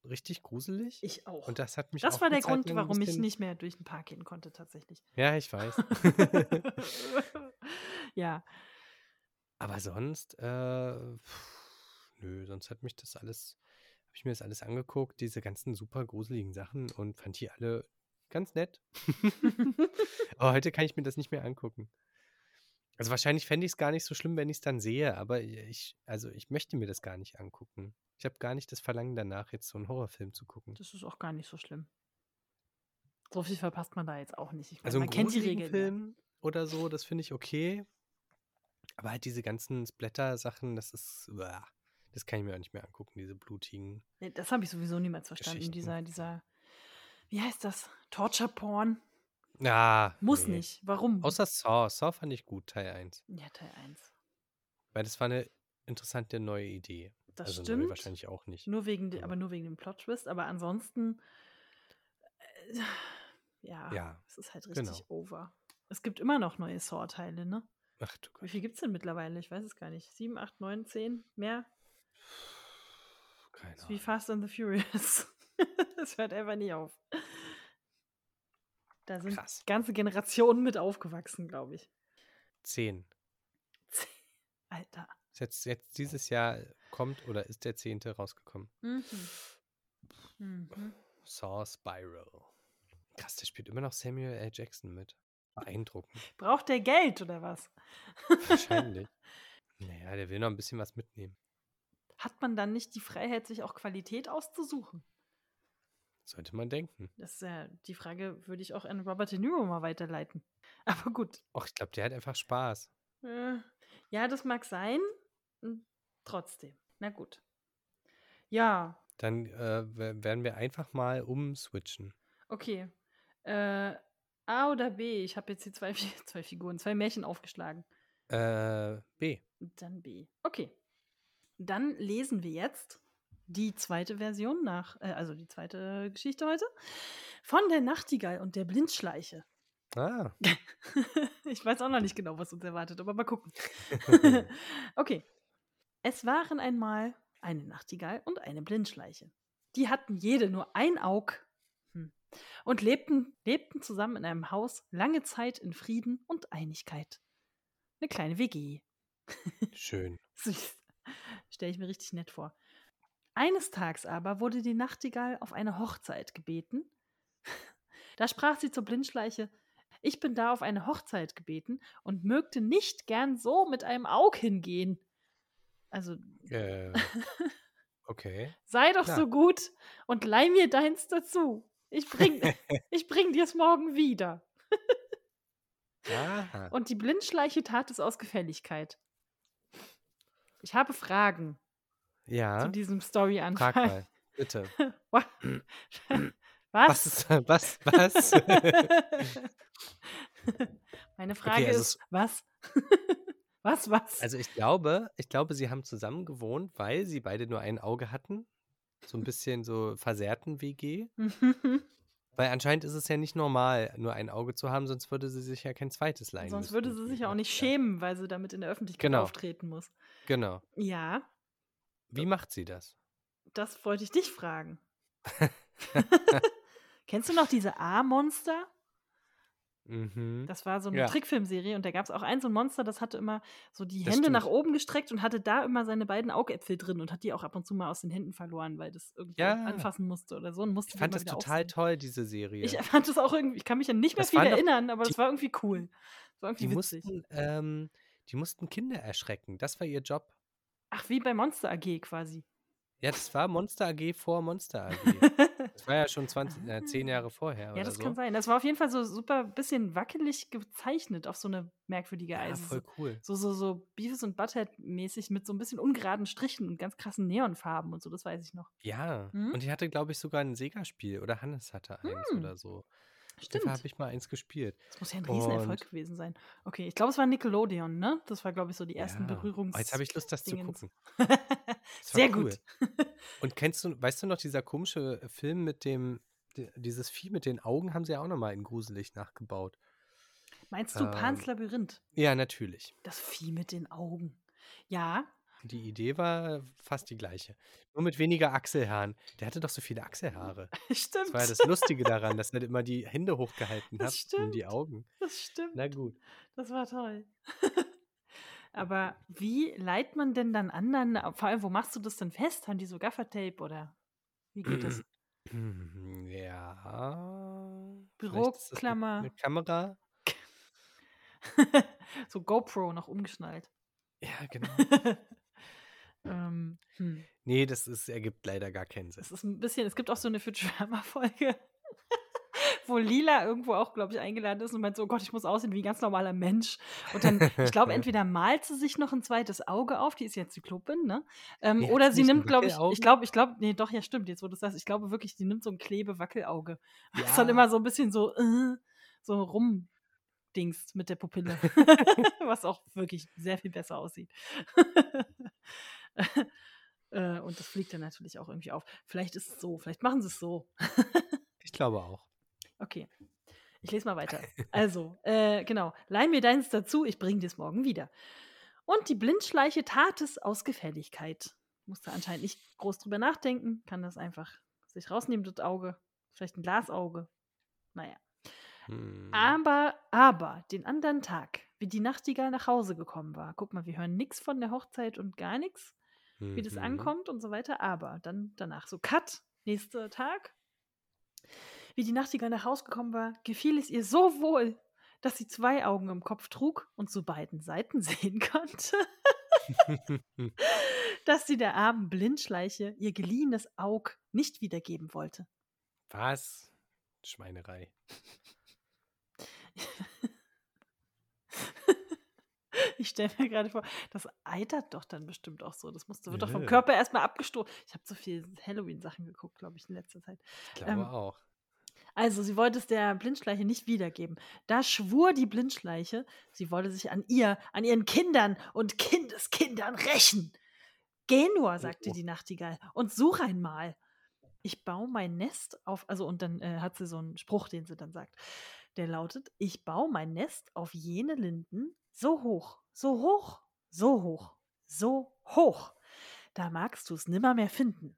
richtig gruselig. Ich auch. Und das hat mich Das war der Grund, warum ich nicht mehr durch den Park gehen konnte, tatsächlich. Ja, ich weiß. ja, Aber sonst, äh, pff, nö, sonst hat mich das alles, habe ich mir das alles angeguckt, diese ganzen super gruseligen Sachen und fand die alle ganz nett. Aber heute kann ich mir das nicht mehr angucken. Also wahrscheinlich fände ich es gar nicht so schlimm, wenn ich es dann sehe, aber ich, also ich möchte mir das gar nicht angucken. Ich habe gar nicht das Verlangen danach, jetzt so einen Horrorfilm zu gucken. das ist auch gar nicht so schlimm. So viel verpasst man da jetzt auch nicht. Ich meine, Also man kennt die Regeln. Ja. Film oder so, das finde ich okay. Aber halt diese ganzen Splatter-Sachen, das ist, das kann ich mir auch nicht mehr angucken, diese blutigen Nee, das habe ich sowieso niemals verstanden. Dieser, dieser, wie heißt das? Torture Porn? Ah, Muss nee. nicht. Warum? Außer Saw. Saw fand ich gut, Teil 1. ja, Teil 1. Weil das war eine interessante neue Idee. Das also stimmt. wahrscheinlich auch nicht. Nur wegen, Aber- aber nur wegen dem Plot-Twist. Aber ansonsten, äh, ja, Ja, es ist halt richtig genau. over. Es gibt immer noch neue Saw-Teile, ne? Ach du Wie Gott. viel gibt es denn mittlerweile? Ich weiß es gar nicht. Sieben, acht, neun, zehn? Mehr? Keine ist wie Ahnung. Fast and the Furious. Es hört einfach nie auf. Da sind Krass. ganze Generationen mit aufgewachsen, glaube ich. Zehn. Alter. Ist Jetzt, jetzt dieses Jahr kommt oder ist der zehnte rausgekommen. Mhm. Mhm. Saw Spiral. Krass, der spielt immer noch Samuel L. Jackson mit. Beeindruckend. Braucht der Geld oder was? Wahrscheinlich. naja, der will noch ein bisschen was mitnehmen. Hat man dann nicht die Freiheit, sich auch Qualität auszusuchen? Sollte man denken. Das ist ja die Frage, würde ich auch an Robert De Niro mal weiterleiten. Aber gut. Och, ich glaube, der hat einfach Spaß. Äh, ja, das mag sein. Hm, Trotzdem. Na gut. Ja, Dann äh, wer- werden wir einfach mal umswitchen. okay. Äh, A oder B? Ich habe jetzt die zwei, zwei Figuren, zwei Märchen aufgeschlagen. Äh, B. Dann B. Okay. Dann lesen wir jetzt die zweite Version nach, äh, also die zweite Geschichte heute, von der Nachtigall und der Blindschleiche. Ah. ich weiß auch noch nicht genau, was uns erwartet, aber mal gucken. okay. Es waren einmal eine Nachtigall und eine Blindschleiche. Die hatten jede nur ein Aug hm, und lebten, lebten zusammen in einem Haus lange Zeit in Frieden und Einigkeit. Eine kleine WG. Schön. Süß. Stelle ich mir richtig nett vor. Eines Tages aber wurde die Nachtigall auf eine Hochzeit gebeten. Da sprach sie zur Blindschleiche: Ich bin da auf eine Hochzeit gebeten und mögte nicht gern so mit einem Aug hingehen. Also, Äh, okay. sei doch Klar. so gut und leih mir deins dazu. Ich bring, ich bring dir's morgen wieder. Und die Blindschleiche tat es aus Gefälligkeit. Ich habe Fragen zu Ja, diesem frag Story-Anfang. mal, bitte. Wa- Was Was? was? Was? Meine Frage also ist, was? was, was? Also ich glaube, ich glaube, sie haben zusammen gewohnt, weil sie beide nur ein Auge hatten. So ein bisschen so versehrten WG. Weil anscheinend ist es ja nicht normal, nur ein Auge zu haben, sonst würde sie sich ja kein zweites leihen Sonst müssen würde sie sich die ja auch nicht schämen, weil sie damit in der Öffentlichkeit Genau. auftreten muss. Genau. Ja, Wie macht sie das? das wollte ich dich fragen. Kennst du noch diese A-Monster? Mhm. Das war so eine Ja. Trickfilmserie und da gab es auch ein so ein Monster, das hatte immer so die Das Hände nach stimmt. oben gestreckt und hatte da immer seine beiden Augäpfel drin und hat die auch ab und zu mal aus den Händen verloren, weil das irgendwo Ja. anfassen musste oder so und musste Ich die fand das total aufsammeln. toll, diese Serie. Ich fand das auch irgendwie, ich kann mich an nicht mehr Das viel erinnern, aber die- das war irgendwie cool. Das war Die irgendwie witzig. mussten, ähm, die mussten Kinder erschrecken. Das war ihr Job. Ach, wie bei Monster AG quasi. Ja, das war Monster AG vor Monster AG. Das war ja schon 20, äh, 10 Jahre vorher Ja, das so. kann sein. Das war auf jeden Fall so super bisschen wackelig gezeichnet auf so eine merkwürdige Ja, Eise. voll cool. So, so, so Beavis und Butthead mäßig mit so ein bisschen ungeraden Strichen und ganz krassen Neonfarben und so, das weiß ich noch. Ja, Mhm. und die hatte, glaube ich, sogar ein Sega-Spiel oder Hannes hatte eins Hm. oder so. Stimmt. Fall habe ich mal eins gespielt. Das muss ja ein Riesenerfolg Und- gewesen sein. Okay, ich glaube, es war Nickelodeon, ne? Das war, glaube ich, so die ersten Ja. Berührungs. Oh, jetzt habe ich Lust, das zu Dingens. gucken. Das Sehr cool. gut. Und kennst du, weißt du noch, dieser komische Film mit dem, di- dieses Vieh mit den Augen haben sie ja auch nochmal in gruselig nachgebaut. Meinst du Pans Ähm, Labyrinth? Ja, natürlich. Das Vieh mit den Augen. Ja, Die Idee war fast die gleiche. Nur mit weniger Achselhaaren. Der hatte doch so viele Achselhaare. stimmt. Das war ja das Lustige daran, dass er immer die Hände hochgehalten Das hat um die stimmt. Augen. Das stimmt. Na gut. Das war toll. Aber wie leiht man denn dann anderen, vor allem, wo machst du das denn fest? Haben die so Gaffertape oder wie geht das? Ja. Büroklammer. Eine Kamera. so GoPro noch umgeschnallt. Ja, genau. Ähm, hm. Nee, das ist, ergibt leider gar keinen Sinn. Es ist ein bisschen, es gibt auch so eine Futurama-Folge, wo Lila irgendwo auch, glaube ich, eingeladen ist und meint so, oh Gott, ich muss aussehen wie ein ganz normaler Mensch. Und dann, ich glaube, entweder malt sie sich noch ein zweites Auge auf, die ist ja Zyklopin, ne? Ähm, hat oder sie sie nimmt, glaube ich, ich glaube, ich glaube, nee, doch, ja, stimmt, jetzt wo du das sagst, ich glaube wirklich, die nimmt so ein Klebe-Wackelauge. Das ist dann Ja. immer so ein bisschen so, äh, so rumdingst mit der Pupille. Was auch wirklich sehr viel besser aussieht. Äh, Und das fliegt dann natürlich auch irgendwie auf. Vielleicht ist es so, vielleicht machen sie es so. Ich glaube auch. Okay. Ich lese mal weiter. Also, äh, genau. Leih mir deins dazu, ich bring dir's morgen wieder. Und die Blindschleiche tat es aus Gefälligkeit. Musste anscheinend nicht groß drüber nachdenken, kann das einfach sich rausnehmen, das Auge. Vielleicht ein Glasauge. Naja. Hm. Aber, aber, den anderen Tag, wie die Nachtigall nach Hause gekommen war. Guck mal, wir hören nichts von der Hochzeit und gar nichts, wie das Mhm. ankommt und so weiter. Aber dann danach so Cut, nächster Tag. Wie die Nachtigall nach Hause gekommen war, gefiel es ihr so wohl, dass sie zwei Augen im Kopf trug und zu beiden Seiten sehen konnte, dass sie der armen Blindschleiche ihr geliehenes Aug nicht wiedergeben wollte. Was? Schweinerei. Ich stelle mir gerade vor, das eitert doch dann bestimmt auch so. Das musste, wird doch vom. Körper erstmal abgestoßen. Ich habe so viel Halloween-Sachen geguckt, glaube ich, in letzter Zeit. Ich glaube Ähm, auch. Also, sie wollte es der Blindschleiche nicht wiedergeben. Da schwur die Blindschleiche, sie wolle sich an ihr, an ihren Kindern und Kindeskindern rächen. Geh nur, sagte Oh. die Nachtigall, und such einmal. Ich baue mein Nest auf, also und dann äh, hat sie so einen Spruch, den sie dann sagt. der lautet: Ich baue mein Nest auf jene Linden so hoch, so hoch, so hoch, so hoch. Da magst du es nimmer mehr finden.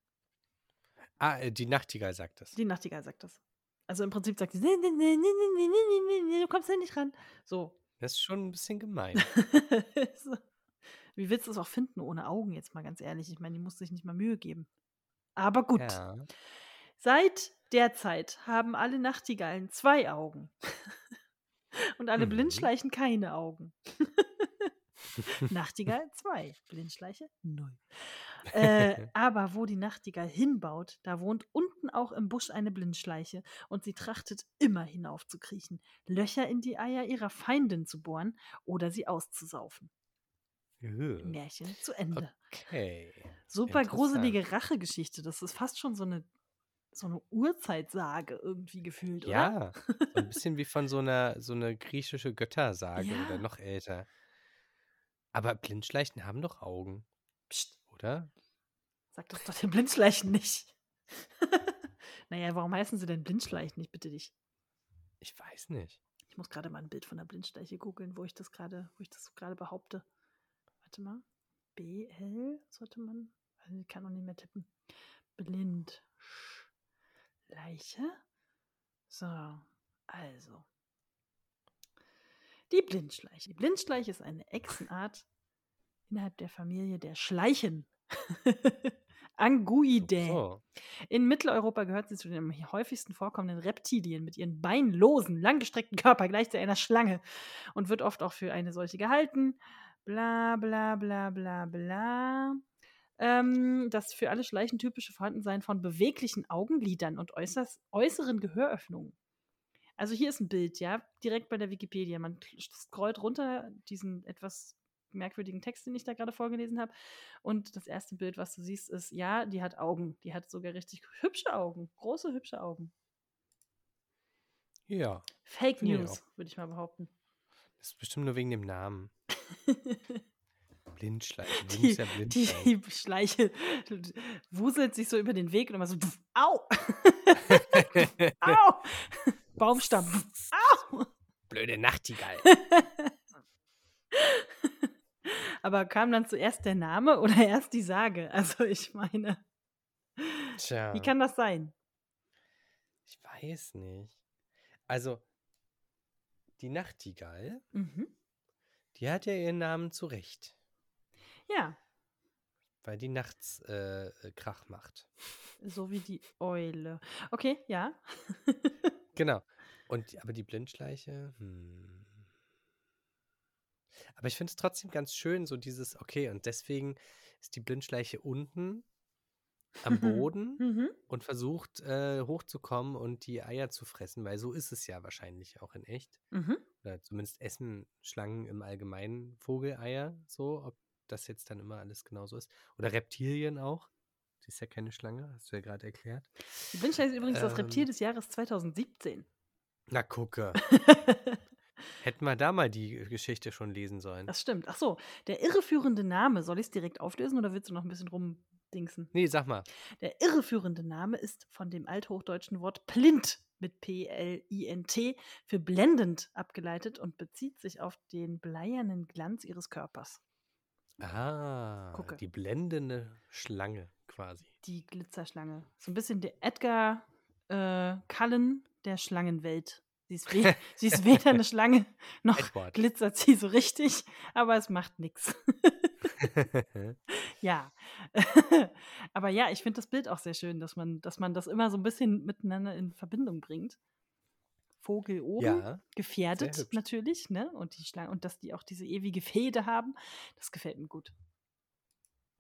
Ah, äh, die Nachtigall sagt das. Die Nachtigall sagt das. Also im Prinzip sagt sie, du kommst da nicht ran. So. Das ist schon ein bisschen gemein. Wie willst du es auch finden ohne Augen, jetzt mal ganz ehrlich? Ich meine, die muss sich nicht mal Mühe geben. Aber gut. Ja. Seit der Zeit haben alle Nachtigallen zwei Augen. Und alle mhm. Blindschleichen keine Augen. Nachtigall zwei, Blindschleiche null. Äh, aber wo die Nachtigall hinbaut, da wohnt unten auch im Busch eine Blindschleiche und sie trachtet immer hinaufzukriechen, Löcher in die Eier ihrer Feindin zu bohren oder sie auszusaufen. Äh, Märchen zu Ende. Okay. Super gruselige Rachegeschichte. Das ist fast schon so eine, so eine Urzeitsage irgendwie gefühlt, oder? Ja, so ein bisschen wie von so einer, so einer griechische Göttersage Ja. oder noch älter. Aber Blindschleichen haben doch Augen, Psst, oder? sag das doch den Blindschleichen nicht. naja, warum heißen sie denn Blindschleichen? Ich bitte dich. Ich weiß nicht. Ich muss gerade mal ein Bild von der Blindschleiche googeln, wo ich das gerade, wo ich das gerade behaupte. Warte mal. BL sollte man. Also ich kann noch nicht mehr tippen. Blindschleiche. So, also. Die Blindschleiche. Die Blindschleiche ist eine Echsenart innerhalb der Familie der Schleichen. Anguidae. So. In Mitteleuropa gehört sie zu den am häufigsten vorkommenden Reptilien mit ihren beinlosen, langgestreckten Körper gleich zu einer Schlange und wird oft auch für eine solche gehalten. Bla bla bla bla bla. Ähm, das für alle Schleichen typische Vorhandensein von beweglichen Augenlidern und äußerst, äußeren Gehöröffnungen. Also hier ist ein Bild, ja, direkt bei der Wikipedia. Man scrollt runter diesen etwas merkwürdigen Text, den ich da gerade vorgelesen habe. Und das erste Bild, was du siehst, ist, ja, die hat Augen. Die hat sogar richtig hübsche Augen. Große, hübsche Augen. Ja, Fake News, würde ich mal behaupten. das ist bestimmt nur wegen dem Namen. Blindschleichen. Die, ja blind sein. die Schleiche wuselt sich so über den Weg und immer so, pf, au! au! Baumstamm. au! Blöde Nachtigall. Aber kam dann zuerst der Name oder erst die Sage? Also ich meine, Tja, wie kann das sein? ich weiß nicht. Also, die Nachtigall, Mhm. die hat ja ihren Namen zurecht, Ja, weil die nachts äh, Krach macht. so wie die Eule. Okay, ja. Genau. Und aber die Blindschleiche, hm. Aber ich finde es trotzdem ganz schön, so dieses, okay, und deswegen ist die Blindschleiche unten am Boden Mhm. und versucht äh, hochzukommen und die Eier zu fressen, weil so ist es ja wahrscheinlich auch in echt. Mhm. Oder zumindest essen Schlangen im Allgemeinen Vogeleier so, ob das jetzt dann immer alles genauso ist. Oder Reptilien auch. Ist ja keine Schlange, hast du ja gerade erklärt. Die Blindschleiche ist übrigens das Ähm. Reptil des Jahres 2017. Na, gucke. Hätten wir da mal die Geschichte schon lesen sollen. Das stimmt. Ach so, der irreführende Name, soll ich es direkt auflösen oder willst du noch ein bisschen rumdingsen? Nee, sag mal. Der irreführende Name ist von dem althochdeutschen Wort plint mit P-L-I-N-T für blendend abgeleitet und bezieht sich auf den bleiernen Glanz ihres Körpers. Ah, Gucke. die blendende Schlange quasi. Die Glitzerschlange. So ein bisschen der Edgar äh, Cullen der Schlangenwelt. Sie ist, we sie ist weder eine Schlange noch Edward. glitzert sie so richtig, aber es macht nichts. Ja. Aber ja, ich finde das Bild auch sehr schön, dass man, dass man das immer so ein bisschen miteinander in Verbindung bringt. Vogel oben, ja, gefährdet natürlich, ne? Und die Schlange, und dass die auch diese ewige Fehde haben, das gefällt mir gut.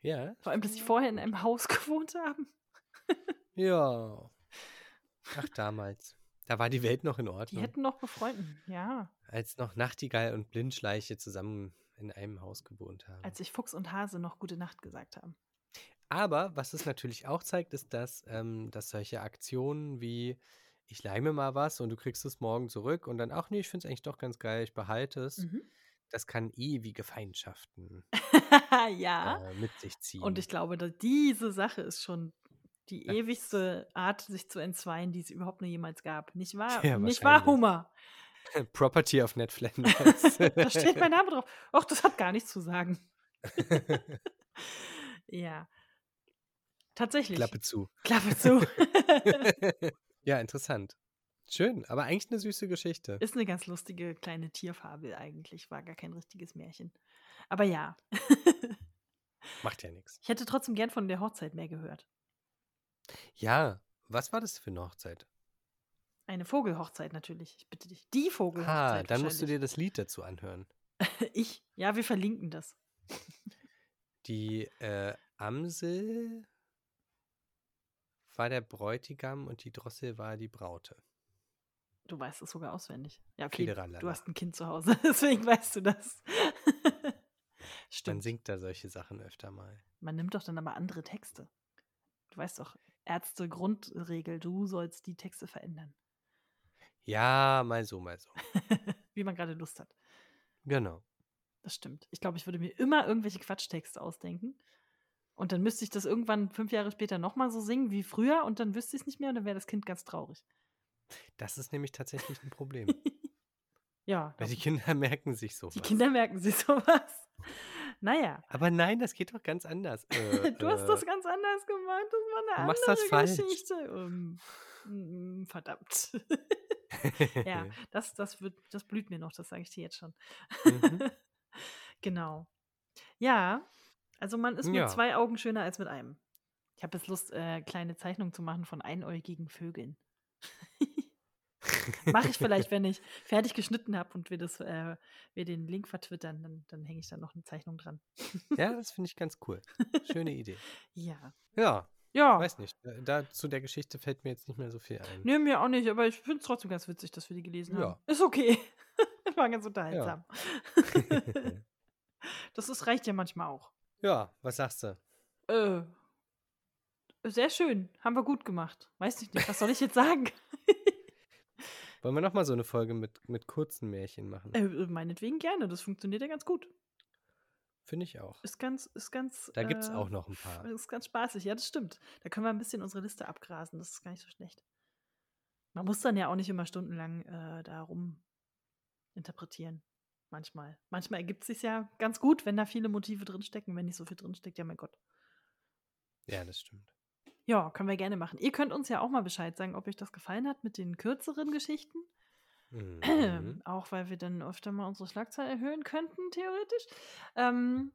Ja. Vor allem, dass sie vorher in einem Haus gewohnt haben. Ja. Ach, damals. Da war die Welt noch in Die Ordnung. hätten noch befreunden, ja. als noch Nachtigall und Blindschleiche zusammen in einem Haus gewohnt haben. Als sich Fuchs und Hase noch gute Nacht gesagt haben. Aber was es natürlich auch zeigt, ist, dass, ähm, dass solche Aktionen wie ich leih mir mal was und du kriegst es morgen zurück und dann, ach nee, ich finde es eigentlich doch ganz geil, ich behalte es, Mhm. Das kann ewige Feindschaften ja. äh, mit sich ziehen. Und ich glaube, dass diese Sache ist schon die ewigste Art, sich zu entzweien, die es überhaupt nur jemals gab. Nicht wahr? Ja, Nicht wahr. Hummer? Property of Ned Flanders. da steht mein Name drauf. Och, das hat gar nichts zu sagen. ja. Tatsächlich. Klappe zu. Klappe zu. ja, interessant. Schön, aber eigentlich eine süße Geschichte. Ist eine ganz lustige kleine Tierfabel eigentlich. War gar kein richtiges Märchen. Aber ja. Macht ja nichts. Ich hätte trotzdem gern von der Hochzeit mehr gehört. Ja, was war das für eine Hochzeit? Eine Vogelhochzeit natürlich. Ich bitte dich. Die Vogelhochzeit. Ah, dann musst du dir das Lied dazu anhören. ich? Ja, wir verlinken das. Die äh, Amsel war der Bräutigam und die Drossel war die Braute. Du weißt es sogar auswendig. Ja, okay. Du hast ein Kind zu Hause, deswegen weißt du das. Stimmt. Man singt da solche Sachen öfter mal. Man nimmt doch dann aber andere Texte. Du weißt doch, Ärzte Grundregel, du sollst die Texte verändern. Ja, mal so, mal so. Wie man gerade Lust hat. Genau. Das stimmt. Ich glaube, ich würde mir immer irgendwelche Quatschtexte ausdenken. Und dann müsste ich das irgendwann fünf Jahre später nochmal so singen wie früher und dann wüsste ich es nicht mehr und dann wäre das Kind ganz traurig. Das ist nämlich tatsächlich ein Problem. ja. Weil die Kinder merken sich sowas. Die Kinder merken sich sowas. Naja. Aber nein, das geht doch ganz anders. Äh, du hast äh, das ganz anders gemacht. Das war eine Du andere machst das. Geschichte. Ähm, mm, verdammt. ja, das, das, wird, das blüht mir noch, das sage ich dir jetzt schon. Mhm. genau. Ja, also man ist mit Ja. zwei Augen schöner als mit einem. Ich habe jetzt Lust, äh, kleine Zeichnungen zu machen von einäugigen Vögeln. Mache ich vielleicht, wenn ich fertig geschnitten habe und wir, das, äh, wir den Link vertwittern, dann, dann hänge ich da noch eine Zeichnung dran. ja, das finde ich ganz cool. Schöne Idee. Ja. Ja, Ja. weiß nicht. Da zu der Geschichte fällt mir jetzt nicht mehr so viel ein. Nee, mir auch nicht, aber ich finde es trotzdem ganz witzig, dass wir die gelesen haben. Ja. Ist okay. War ganz unterhaltsam. das ist, reicht ja manchmal auch. ja, was sagst du? Äh, sehr schön. Haben wir gut gemacht. Weiß ich nicht, was soll ich jetzt sagen? Wollen wir nochmal so eine Folge mit, mit kurzen Märchen machen? äh, meinetwegen gerne. Das funktioniert ja ganz gut. Finde ich auch. Ist ganz, ist ganz. Da gibt es äh, auch noch ein paar. Ist ganz spaßig. Ja, das stimmt. Da können wir ein bisschen unsere Liste abgrasen. Das ist gar nicht so schlecht. Man muss dann ja auch nicht immer stundenlang äh, da rum interpretieren. Manchmal. Manchmal ergibt es sich ja ganz gut, wenn da viele Motive drinstecken. Wenn nicht so viel drinsteckt, ja mein Gott. Ja, das stimmt. Ja, können wir gerne machen. Ihr könnt uns ja auch mal Bescheid sagen, ob euch das gefallen hat mit den kürzeren Geschichten. Mhm. auch weil wir dann öfter mal unsere Schlagzahl erhöhen könnten, theoretisch. Ähm,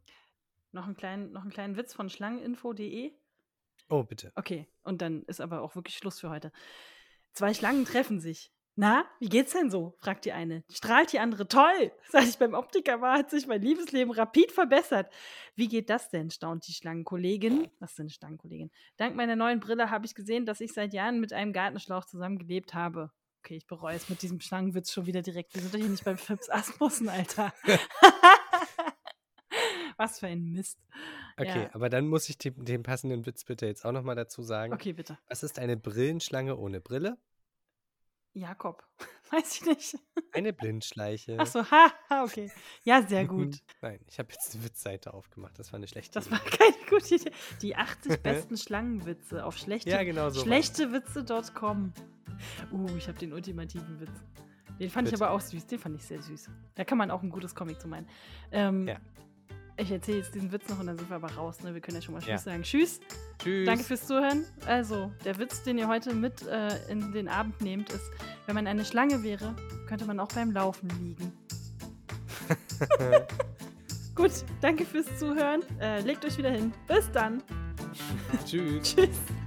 noch, einen kleinen, noch einen kleinen Witz von schlangeninfo.de. Oh, bitte. Okay, und dann ist aber auch wirklich Schluss für heute. Zwei Schlangen treffen sich. Na, wie geht's denn so? fragt die eine. Strahlt die andere. Toll! Seit ich beim Optiker war, hat sich mein Liebesleben rapid verbessert. Wie geht das denn? staunt die Schlangenkollegin. Was ist denn eine Schlangenkollegin? Dank meiner neuen Brille habe ich gesehen, dass ich seit Jahren mit einem Gartenschlauch zusammengelebt habe. Okay, ich bereue es mit diesem Schlangenwitz schon wieder direkt. Wir sind doch hier nicht beim Fips Asmussen, Alter. Was für ein Mist. Okay, Ja. aber dann muss ich den, den passenden Witz bitte jetzt auch nochmal dazu sagen. Okay, bitte. Was ist eine Brillenschlange ohne Brille? Jakob. Weiß ich nicht. Eine Blindschleiche. Ach so, ha, ha, okay. Ja, sehr gut. Nein, ich habe jetzt die Witzseite aufgemacht. Das war eine schlechte Das Idee. war keine gute Idee. Die 80 besten Schlangenwitze auf schlechte, Ja, genau so. schlechtewitze.com. Uh, ich habe den ultimativen Witz. Den fand ich Bitte. aber auch süß. Den fand ich sehr süß. Da kann man auch ein gutes Comic zu meinen. Ähm, Ja. Ich erzähle jetzt diesen Witz noch und dann sind wir aber raus. Ne? Wir können ja schon mal Tschüss Ja. sagen. Tschüss. Tschüss. Danke fürs Zuhören. Also, der Witz, den ihr heute mit äh, in den Abend nehmt, ist, wenn man eine Schlange wäre, könnte man auch beim Laufen liegen. Gut, danke fürs Zuhören. Äh, legt euch wieder hin. Bis dann. Tschüss. Tschüss.